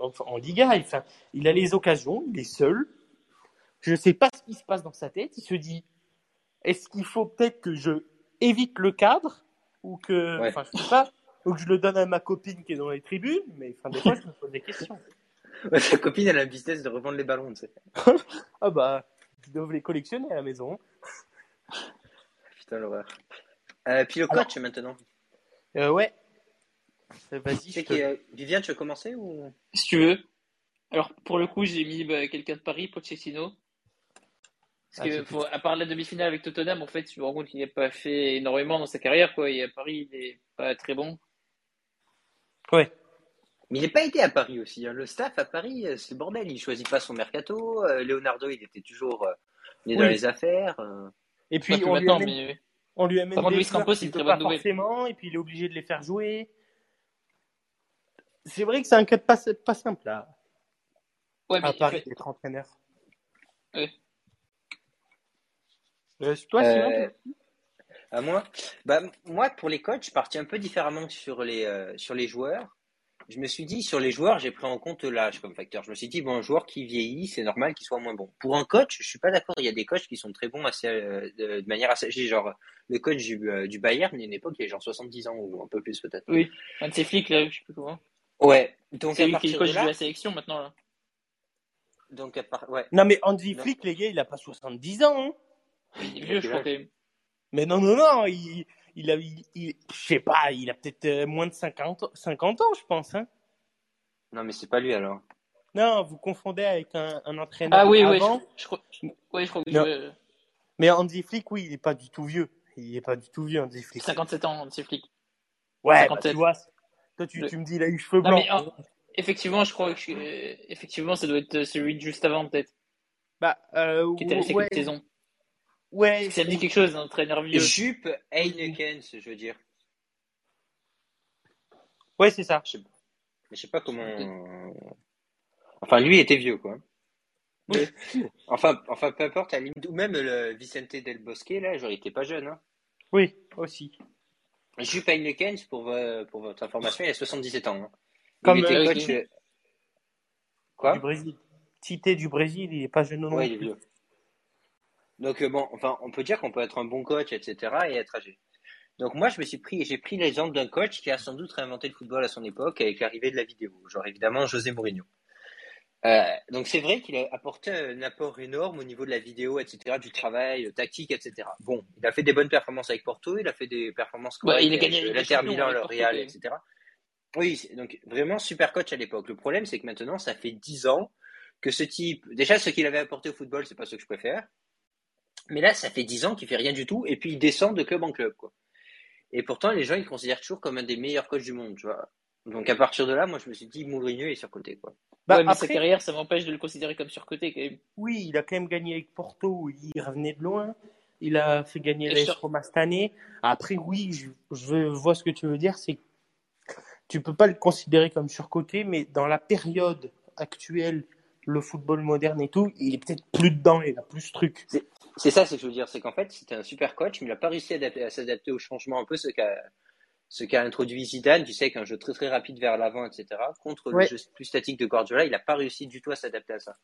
Speaker 2: enfin, en Liga, il, enfin, il a les occasions, il est seul. Je ne sais pas ce qui se passe dans sa tête. Il se dit, est-ce qu'il faut peut-être que je évite le cadre ou que,
Speaker 1: Ouais.
Speaker 2: enfin, je sais pas, ou que je le donne à ma copine qui est dans les tribunes. Mais enfin, des fois, je me pose des questions.
Speaker 1: Ouais, Sa copine, elle a un business de revendre les ballons, tu sais.
Speaker 2: Ah bah, ils doivent les collectionner à la maison.
Speaker 1: Putain, l'horreur. Euh, puis le coach maintenant.
Speaker 2: Euh, ouais. Euh, Vas-y.
Speaker 1: Tu
Speaker 2: je te-
Speaker 1: est- Viviane, tu veux commencer ou?
Speaker 3: Si tu veux. Alors, pour le coup, j'ai mis bah, quelqu'un de Paris, Pochettino. Parce que, faut, à part la demi-finale avec Tottenham, en fait, tu te rends compte qu'il n'a pas fait énormément dans sa carrière, quoi. Et à Paris, il n'est pas très bon.
Speaker 2: Ouais.
Speaker 1: Mais il n'a pas été à Paris aussi. hein. Le staff à Paris, euh, c'est le bordel. Il choisit pas son mercato. Euh, Leonardo, il était toujours euh, il est dans les affaires. euh.
Speaker 2: Et puis, on lui
Speaker 3: mais
Speaker 2: on lui amène des
Speaker 3: Campos, une
Speaker 2: peut pas forcément, et puis il est obligé de les faire jouer. C'est vrai que c'est un cas de pas, pas simple, là,
Speaker 3: ouais, mais
Speaker 2: à Paris, d'être entraîneur.
Speaker 3: Ouais.
Speaker 2: Euh, toi,
Speaker 1: Euh, à moi? Bah, Moi, pour les coachs, je partais un peu différemment sur les, euh, sur les joueurs. Je me suis dit, sur les joueurs, j'ai pris en compte l'âge comme facteur. Je me suis dit, bon, un joueur qui vieillit, c'est normal qu'il soit moins bon. Pour un coach, je suis pas d'accord. Il y a des coachs qui sont très bons assez, euh, de, de manière assez. Genre, le coach du, euh, du Bayern, il y a une époque, il avait genre 70 ans ou un peu plus peut-être.
Speaker 3: Oui, un de ses flics, là, je sais plus comment.
Speaker 1: Ouais. Donc,
Speaker 3: C'est lui qui est coach
Speaker 1: de
Speaker 3: de
Speaker 1: là.
Speaker 3: la sélection maintenant, là.
Speaker 1: Donc, à part... ouais.
Speaker 2: Non, mais Andy
Speaker 1: Non.
Speaker 2: Flick, les gars, il a pas 70 ans. hein.
Speaker 3: Il est vieux, je crois, quand même.
Speaker 2: Mais non, non, non, il, il a, il, il- je sais pas, il a peut-être euh, moins de 50, 50 ans, je pense. Hein.
Speaker 1: Non, mais c'est pas lui alors.
Speaker 2: Non, vous confondez avec un, un entraîneur
Speaker 3: Ah oui, oui,
Speaker 2: avant.
Speaker 3: je, je crois. Ouais, je crois que
Speaker 2: Non.
Speaker 3: je-
Speaker 2: Mais Andy Flick, oui, il est pas du tout vieux. Il est pas du tout vieux, Andy Flick.
Speaker 3: 57 ans, ses flics.
Speaker 2: Ouais, bah,
Speaker 3: 57.
Speaker 2: tu vois, toi, tu,
Speaker 3: Le-
Speaker 2: tu me dis, il a eu les cheveux
Speaker 3: Non,
Speaker 2: blancs.
Speaker 3: mais, ah, Effectivement, je crois que je- euh, effectivement, ça doit être celui de juste avant, peut-être,
Speaker 2: Bah, euh,
Speaker 3: qui était resté
Speaker 2: ouais,
Speaker 3: saison.
Speaker 2: Ouais,
Speaker 3: Ça me dit quelque chose, un entraîneur vieux.
Speaker 1: Jupe Heineken, je veux dire.
Speaker 2: ouais, c'est ça.
Speaker 1: Mais je sais pas comment. Enfin, lui était vieux, quoi. enfin, enfin, peu importe, à limite, ou même le Vicente Del Bosque, là, genre, il était pas jeune, hein.
Speaker 2: Oui, aussi.
Speaker 1: Jupp Heynckes, pour, vo- pour votre information, il a 77 ans. hein.
Speaker 2: Comme,
Speaker 1: il était
Speaker 3: euh,
Speaker 1: coach. euh, Quoi?
Speaker 2: Du Brésil. Cité du Brésil, il est pas jeune non
Speaker 1: Ouais, il est
Speaker 2: plus.
Speaker 1: vieux. Donc, euh, bon, enfin, on peut dire qu'on peut être un bon coach, etc., et être âgé. Donc, moi, je me suis pris, j'ai pris l'exemple d'un coach qui a sans doute réinventé le football à son époque avec l'arrivée de la vidéo. Genre, évidemment, José Mourinho. Euh, donc, c'est vrai qu'il a apporté un apport énorme au niveau de la vidéo, etc., du travail, euh, tactique, etc. Bon, il a fait des bonnes performances avec Porto, il a fait des performances
Speaker 3: Ouais, il a gagné
Speaker 1: avec l'Inter Milan, le Real, etc. Oui, donc vraiment super coach à l'époque. Le problème, c'est que maintenant, ça fait 10 ans que ce type, déjà, ce qu'il avait apporté au football, c'est pas ce que je préfère. Mais là, ça fait 10 ans qu'il fait rien du tout, et puis il descend de club en club, quoi. Et pourtant, les gens, ils le considèrent toujours comme un des meilleurs coachs du monde, tu vois. Donc, à partir de là, moi, je me suis dit, Mourinho est surcoté, quoi.
Speaker 2: Bah,
Speaker 3: ouais, mais sa
Speaker 2: après,
Speaker 3: carrière, ça m'empêche de le considérer comme surcoté, quand même.
Speaker 2: oui, il a quand même gagné avec Porto, il revenait de loin. Il a fait gagner
Speaker 3: sur-
Speaker 2: Roma cette année. Après, oui, je, je vois ce que tu veux dire, c'est que tu peux pas le considérer comme surcoté, mais dans la période actuelle, le football moderne et tout, il est peut-être plus dedans, il a plus ce truc.
Speaker 1: C'est ça, ce que je veux dire, c'est qu'en fait, c'était un super coach, mais il n'a pas réussi à, adapter- à s'adapter au changement, un peu ce qu'a ce qu'a introduit Zidane, tu sais, qu'un jeu très très rapide vers l'avant, etc., contre
Speaker 2: Ouais.
Speaker 1: le jeu plus statique de Guardiola, il n'a pas réussi du tout à s'adapter à ça.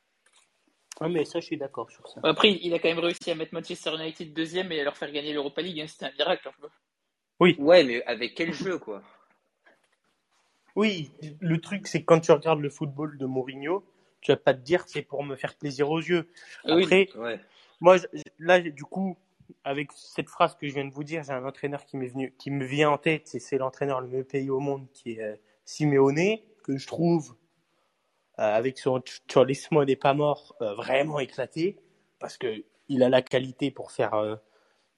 Speaker 2: Ah, mais ça, je suis d'accord sur ça.
Speaker 3: Après, il a quand même réussi à mettre Manchester United deuxième et à leur faire gagner l'Europa League. hein. C'était un miracle. un peu.
Speaker 1: Ouais, mais avec quel jeu, quoi?
Speaker 2: Oui, le truc, c'est que quand tu regardes le football de Mourinho, tu vas pas te dire c'est pour me faire plaisir aux yeux.
Speaker 3: Ah oui.
Speaker 2: Après,
Speaker 1: Ouais.
Speaker 2: moi, je- là, du coup, avec cette phrase que je viens de vous dire, j'ai un entraîneur qui m'est venu, qui me vient en tête, c'est, c'est l'entraîneur le mieux payé au monde, qui est euh, Simeone, que je trouve, euh, avec son Cholismo n'est pas mort, euh, vraiment éclaté, parce que il a la qualité pour faire euh,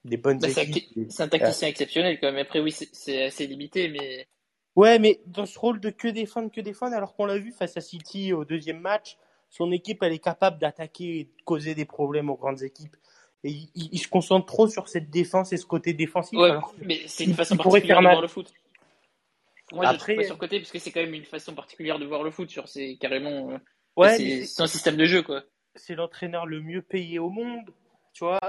Speaker 2: des bonnes
Speaker 3: Bah, c'est un
Speaker 2: équipes.
Speaker 3: C'est un tacticien exceptionnel quand même. Après, oui, c'est assez limité, mais
Speaker 2: Ouais, mais dans ce rôle de que défendre, que défendre, alors qu'on l'a vu face à City au deuxième match, son équipe, elle est capable d'attaquer et de causer des problèmes aux grandes équipes. Et il, il- il se concentre trop sur cette défense et ce côté défensif.
Speaker 3: Ouais,
Speaker 2: alors
Speaker 3: mais c'est une façon particulière
Speaker 2: faire
Speaker 3: de voir le foot. Moi, je
Speaker 2: Après-
Speaker 3: le trouve pas surcoté parce que c'est quand même une façon particulière de voir le foot. C'est carrément. euh,
Speaker 2: ouais,
Speaker 3: c'est
Speaker 2: mais c'est-
Speaker 3: c'est un système de jeu, quoi.
Speaker 2: c'est l'entraîneur le mieux payé au monde, tu vois.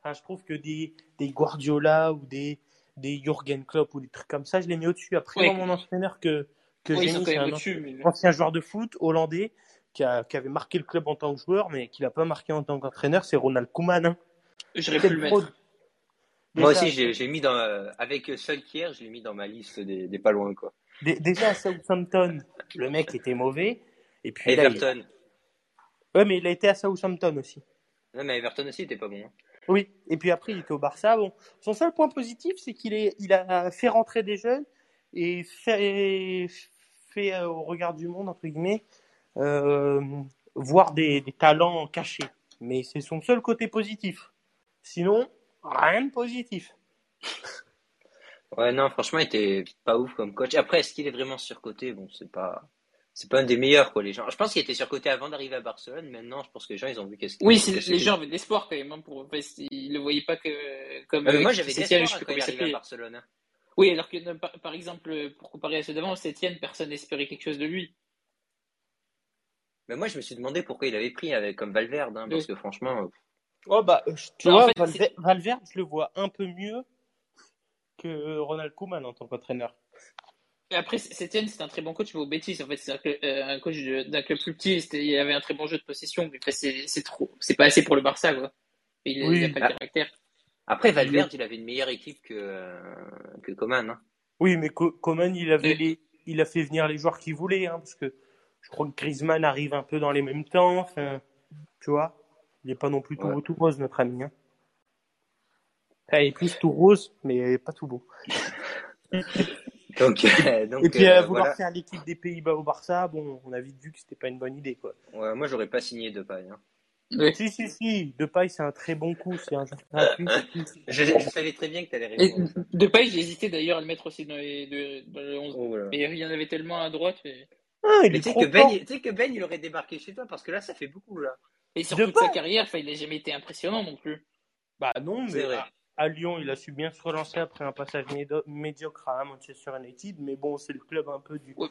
Speaker 2: Enfin, je trouve que des, des Guardiola ou des, des Jürgen Klopp ou des trucs comme ça, je les mets au-dessus. Après,
Speaker 3: Ouais.
Speaker 2: mon entraîneur que, que
Speaker 3: Oui, ils
Speaker 2: j'ai
Speaker 3: sont
Speaker 2: mis,
Speaker 3: quand
Speaker 2: c'est
Speaker 3: même
Speaker 2: un
Speaker 3: au-dessus. mais-
Speaker 2: ancien joueur de foot hollandais qui, a, qui avait marqué le club en tant que joueur, mais qui l'a pas marqué en tant qu'entraîneur, c'est Ronald Koeman. Hein.
Speaker 3: J'aurais pu le.
Speaker 1: Moi
Speaker 2: Déjà,
Speaker 1: aussi, j'ai j'ai mis dans, euh, avec Solkier, je l'ai mis dans ma liste des, des pas loin, quoi.
Speaker 2: dé- Déjà à Southampton, le mec était mauvais. Et puis là, il-
Speaker 1: Everton.
Speaker 2: Ouais, mais il a été à Southampton aussi.
Speaker 1: Non, mais Everton aussi, était pas bon. hein.
Speaker 2: Oui, et puis après, il était au Barça. Bon, son seul point positif, c'est qu'il a fait rentrer des jeunes et fait, fait euh, au regard du monde, entre guillemets, euh, voir des, des talents cachés. mais c'est son seul côté positif. Sinon, rien de positif.
Speaker 1: Ouais, non, franchement, il était pas ouf comme coach. Après, est-ce qu'il est vraiment surcoté? Bon, c'est pas, c'est pas un des meilleurs, quoi, les gens. Je pense qu'il était surcoté avant d'arriver à Barcelone. Maintenant, je pense que les gens, ils ont vu qu'est-ce qu'il
Speaker 3: Oui, les gens avaient de l'espoir quand même. hein, pour... parce qu'ils le voyaient pas que comme.
Speaker 1: Euh, mais
Speaker 3: euh,
Speaker 1: moi, j'avais
Speaker 3: je sais
Speaker 1: quand il arrivait à. Barcelone. hein.
Speaker 3: Oui, alors que euh, par, exemple, pour comparer à ceux d'avant, Sétienne, personne n'espérait quelque chose de lui.
Speaker 1: Mais moi, je me suis demandé pourquoi il avait pris avec comme Valverde, hein, parce que franchement, euh,
Speaker 2: Oh bah, euh, tu
Speaker 3: Bah, en
Speaker 2: vois,
Speaker 3: fait,
Speaker 2: Valverde, je le vois un peu mieux que Ronald Koeman en tant qu'entraîneur.
Speaker 3: Après, Sétienne, c'est un très bon coach, mais au Betis, en fait, c'est un, euh, un coach de- d'un club plus petit. Il avait un très bon jeu de possession, mais après, c'est c'est trop, c'est pas assez pour le Barça, quoi. Il,
Speaker 2: Oui.
Speaker 3: il a pas le caractère.
Speaker 1: après Valverde, il avait une meilleure équipe que euh, que Coman. Hein.
Speaker 2: Oui, mais Co- Koeman, il avait les, il a fait venir les joueurs qu'il voulait, hein, parce que je crois que Griezmann arrive un peu dans les mêmes temps. Enfin, tu vois, il n'est pas non plus tout
Speaker 1: Ouais.
Speaker 2: beau, tout rose, notre ami. Hein. Enfin, il est plus tout rose, mais pas tout beau.
Speaker 1: Donc, euh, donc
Speaker 2: Et puis,
Speaker 1: euh,
Speaker 2: à vouloir
Speaker 1: voilà.
Speaker 2: faire l'équipe des Pays-Bas au Barça, bon, on a vite vu que c'était pas une bonne idée, quoi.
Speaker 1: Ouais, moi, j'aurais pas signé de paille. Hein.
Speaker 3: Ouais.
Speaker 2: Si, si, si, Depay, c'est un très bon coup, c'est un.
Speaker 1: Je, je savais très bien que t'allais
Speaker 3: Et
Speaker 1: répondre. ça.
Speaker 3: Depay, j'ai hésité d'ailleurs à le mettre aussi dans, les, de- dans le 11.
Speaker 1: Oh là là.
Speaker 3: Mais il y en avait tellement à droite. Mais...
Speaker 2: Ah, il
Speaker 1: Mais
Speaker 2: est
Speaker 1: tu sais
Speaker 2: trop
Speaker 1: que Ben, tu sais que Ben, il aurait débarqué chez toi parce que là, ça fait beaucoup là.
Speaker 3: Et sur
Speaker 2: Depay
Speaker 3: toute sa carrière, enfin, il n'a jamais été impressionnant non plus.
Speaker 2: Bah non,
Speaker 1: C'est
Speaker 2: mais
Speaker 1: vrai.
Speaker 2: À, Lyon, il a su bien se relancer après un passage médiocre à Manchester United. Mais bon, c'est le club un peu du,
Speaker 3: Ouais.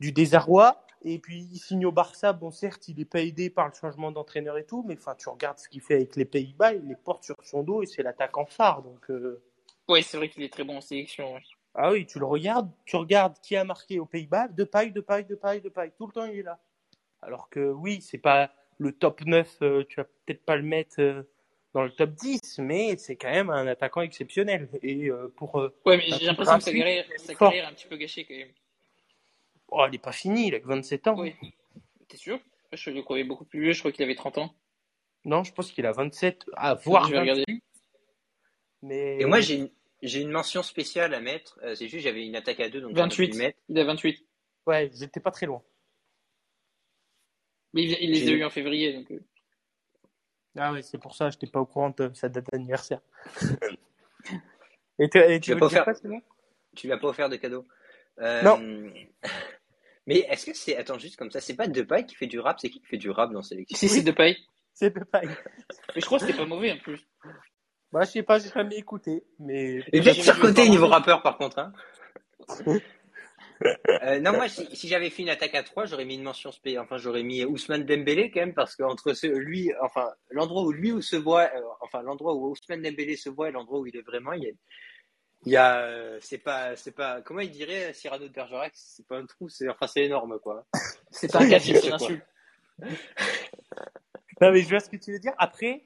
Speaker 2: du désarroi. Et puis, il signe au Barça. Bon, certes, il n'est pas aidé par le changement d'entraîneur et tout. Mais enfin, tu regardes ce qu'il fait avec les Pays-Bas, il les porte sur son dos et c'est l'attaquant phare. Donc, euh,
Speaker 3: Ouais, c'est vrai qu'il est très bon en sélection. ouais.
Speaker 2: ah oui, tu le regardes, tu regardes qui a marqué aux Pays-Bas, de paille, de paille, de paille, de paille. Tout le temps, il est là. Alors que oui, c'est pas le top 9, euh, tu vas peut-être pas le mettre euh, dans le top 10, mais c'est quand même un attaquant exceptionnel. Et euh, pour. euh,
Speaker 3: Ouais, mais j'ai l'impression que sa carrière, sa carrière est un petit peu gâchée quand même.
Speaker 2: oh, il est pas fini, il a que 27 ans.
Speaker 3: Oui. T'es sûr? Je le croyais beaucoup plus vieux, je crois qu'il avait 30 ans.
Speaker 2: Non, je pense qu'il a 27, ah, voire
Speaker 3: Je vais regarder.
Speaker 2: 28. Mais...
Speaker 1: Et moi, j'ai une, j'ai une mention spéciale à mettre. Euh, c'est juste, j'avais une attaque à deux, donc j'aurais pu
Speaker 3: 28.
Speaker 1: le mettre.
Speaker 3: Il a 28.
Speaker 2: Ouais, j'étais pas très loin.
Speaker 3: Mais il, il les a eu en février, donc.
Speaker 2: Ah ouais, c'est pour ça, j'étais pas au courant de sa date d'anniversaire. et tu, et tu
Speaker 1: Je pas
Speaker 2: c'est bon
Speaker 1: Tu l'as pas offert de cadeau. Euh,
Speaker 2: Non.
Speaker 1: Mais est-ce que c'est. Attends, juste comme ça, c'est pas Depay qui fait du rap, c'est qui qui fait du rap dans Sélection
Speaker 3: Si, c'est de paille.
Speaker 2: C'est de paille.
Speaker 3: Mais je crois que c'était pas mauvais en plus.
Speaker 2: Bah, je sais pas, j'ai jamais écouté, mais.
Speaker 1: Et peut-être surcoté niveau rappeur par contre. Hein. Euh, non, moi, si, si j'avais fait une attaque à 3, j'aurais mis une mention spéciale. Enfin, j'aurais mis Ousmane Dembélé quand même, parce qu'entre ce, lui, enfin, l'endroit où lui où se voit, euh, enfin, l'endroit où Ousmane Dembélé se voit et l'endroit où il est vraiment, il y a, il y a, euh, c'est pas, c'est pas, comment il dirait Cyrano de Bergerac, c'est pas un trou, c'est, enfin, c'est énorme, quoi.
Speaker 3: C'est un gâchis, c'est une insulte.
Speaker 2: Non, mais je vois ce que tu veux dire. Après,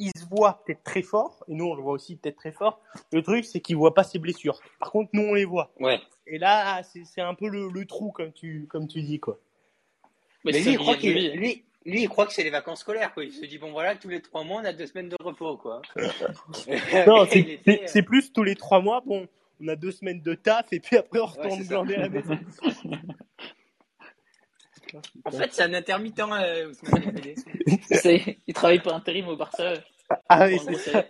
Speaker 2: il se voit peut-être très fort, et nous on le voit aussi peut-être très fort. Le truc, c'est qu'il voit pas ses blessures. Par contre, nous on les voit.
Speaker 1: Ouais.
Speaker 2: Et là, c'est, un peu le, le trou, comme tu, comme tu dis, quoi.
Speaker 3: Mais,
Speaker 1: lui, il croit
Speaker 3: billet de
Speaker 1: qu'il,
Speaker 3: vie.
Speaker 1: lui, lui, il croit que c'est les vacances scolaires, quoi. Il se dit, bon, voilà, tous les trois mois, on a deux semaines de repos, quoi.
Speaker 2: Non, c'est,
Speaker 1: euh,
Speaker 2: c'est plus tous les trois mois, bon, on a deux semaines de taf, et puis après on retourne glander à la maison.
Speaker 1: En fait, c'est un intermittent, euh,
Speaker 3: Il travaille par intérim au Barça.
Speaker 2: Ah oui,
Speaker 3: pour un
Speaker 2: c'est ça.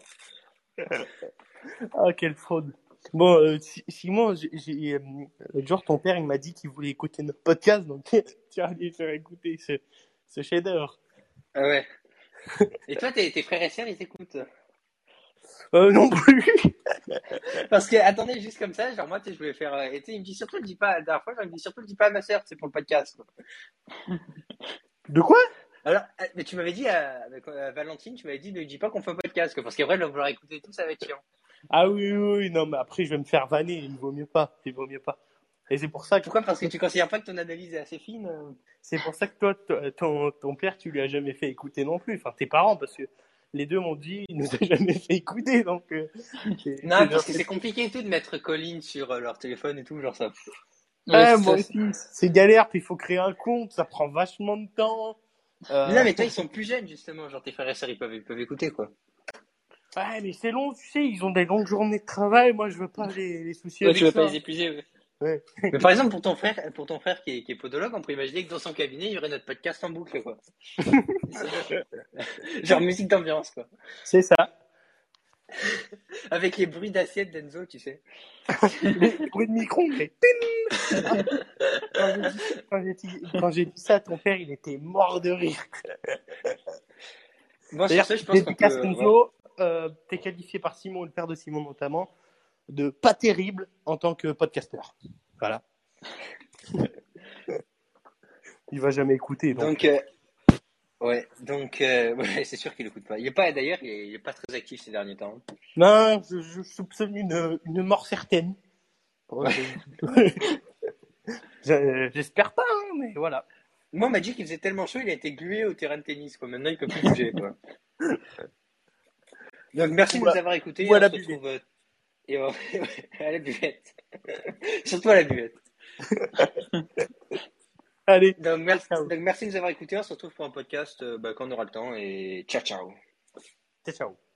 Speaker 2: Ah, quelle fraude. Bon, euh, Si- Simon, j'ai, euh, l'autre jour, ton père, il m'a dit qu'il voulait écouter notre podcast, donc tu vas aller faire écouter ce, ce chef-d'œuvre.
Speaker 1: Ah ouais. Et toi, tes, tes frères et sœurs, ils t'écoutent?
Speaker 2: Euh, non plus.
Speaker 1: Parce que, attendez, juste comme ça, genre, moi, tu je voulais faire. euh, et il me dit surtout, le dis pas, la dernière fois, genre, il me dit surtout, le dis pas à ma sœur, c'est pour le podcast. quoi.
Speaker 2: De quoi?
Speaker 1: Alors, euh, mais tu m'avais dit, à, euh, Valentine, tu m'avais dit, ne dis pas qu'on fait un podcast, quoi, parce qu'après, elle va vouloir écouter tout, ça va être chiant.
Speaker 2: Ah oui, oui, oui, non, mais après, je vais me faire vanner, il vaut mieux pas, il vaut mieux pas. Et c'est pour ça que,
Speaker 1: Pourquoi? Parce que tu considères pas que ton analyse est assez fine
Speaker 2: c'est pour ça que toi, ton, ton père, tu lui as jamais fait écouter non plus, enfin, tes parents, parce que les deux m'ont dit, il nous a jamais fait écouter, donc, euh, c'est-
Speaker 1: Non, parce que c'est compliqué et tout de mettre Colline sur euh, leur téléphone et tout, genre ça.
Speaker 2: Ouais,
Speaker 3: c'est-
Speaker 2: aussi, c'est galère, puis il faut créer un compte, ça prend vachement de temps. Euh,
Speaker 1: Non, mais toi, ils sont plus jeunes, justement, genre tes frères et sœurs, ils peuvent, ils peuvent écouter, quoi.
Speaker 2: Ouais, mais c'est long, tu sais, ils ont des longues journées de travail, moi je veux pas les, les soucier
Speaker 3: Ouais,
Speaker 2: avec
Speaker 3: tu
Speaker 2: ça.
Speaker 3: pas les épuiser. ouais.
Speaker 2: Ouais.
Speaker 1: Mais par exemple, pour ton frère, pour ton frère qui est, qui est podologue, on peut imaginer que dans son cabinet, il y aurait notre podcast en boucle, quoi. Genre musique d'ambiance, quoi.
Speaker 2: C'est ça.
Speaker 1: Avec les bruits d'assiette d'Enzo, tu sais.
Speaker 2: Les bruits de micro, mais quand j'ai dit- quand j'ai dit, ça à ton père, il était mort de rire.
Speaker 1: Bon, sur
Speaker 2: D'ailleurs,
Speaker 1: ce, je pense qu'on peut...
Speaker 2: Enzo, euh, t'es qualifié par Simon, le père de Simon notamment, de pas terrible en tant que podcasteur. Voilà. il va jamais écouter. Donc.
Speaker 1: Donc, euh, ouais, donc, euh, ouais, c'est sûr qu'il écoute pas. Il est pas, d'ailleurs, il est, il est pas très actif ces derniers temps.
Speaker 2: Non, je, je soupçonne une, une mort certaine. Je- J'espère pas, hein, mais voilà.
Speaker 1: Moi, on m'a dit qu'il faisait tellement chaud, il a été glué au terrain de tennis, quoi. Maintenant, il peut plus bouger, quoi. Donc, merci de nous avoir écoutés.
Speaker 2: ou à
Speaker 1: On
Speaker 2: la
Speaker 1: se retrouve, euh, et on- à la buvette. Surtout à la buvette.
Speaker 2: Allez,
Speaker 1: Donc merci, donc, merci de nous avoir écoutés. On se retrouve pour un podcast euh, bah, quand on aura le temps. Et ciao, ciao.
Speaker 2: ciao, ciao.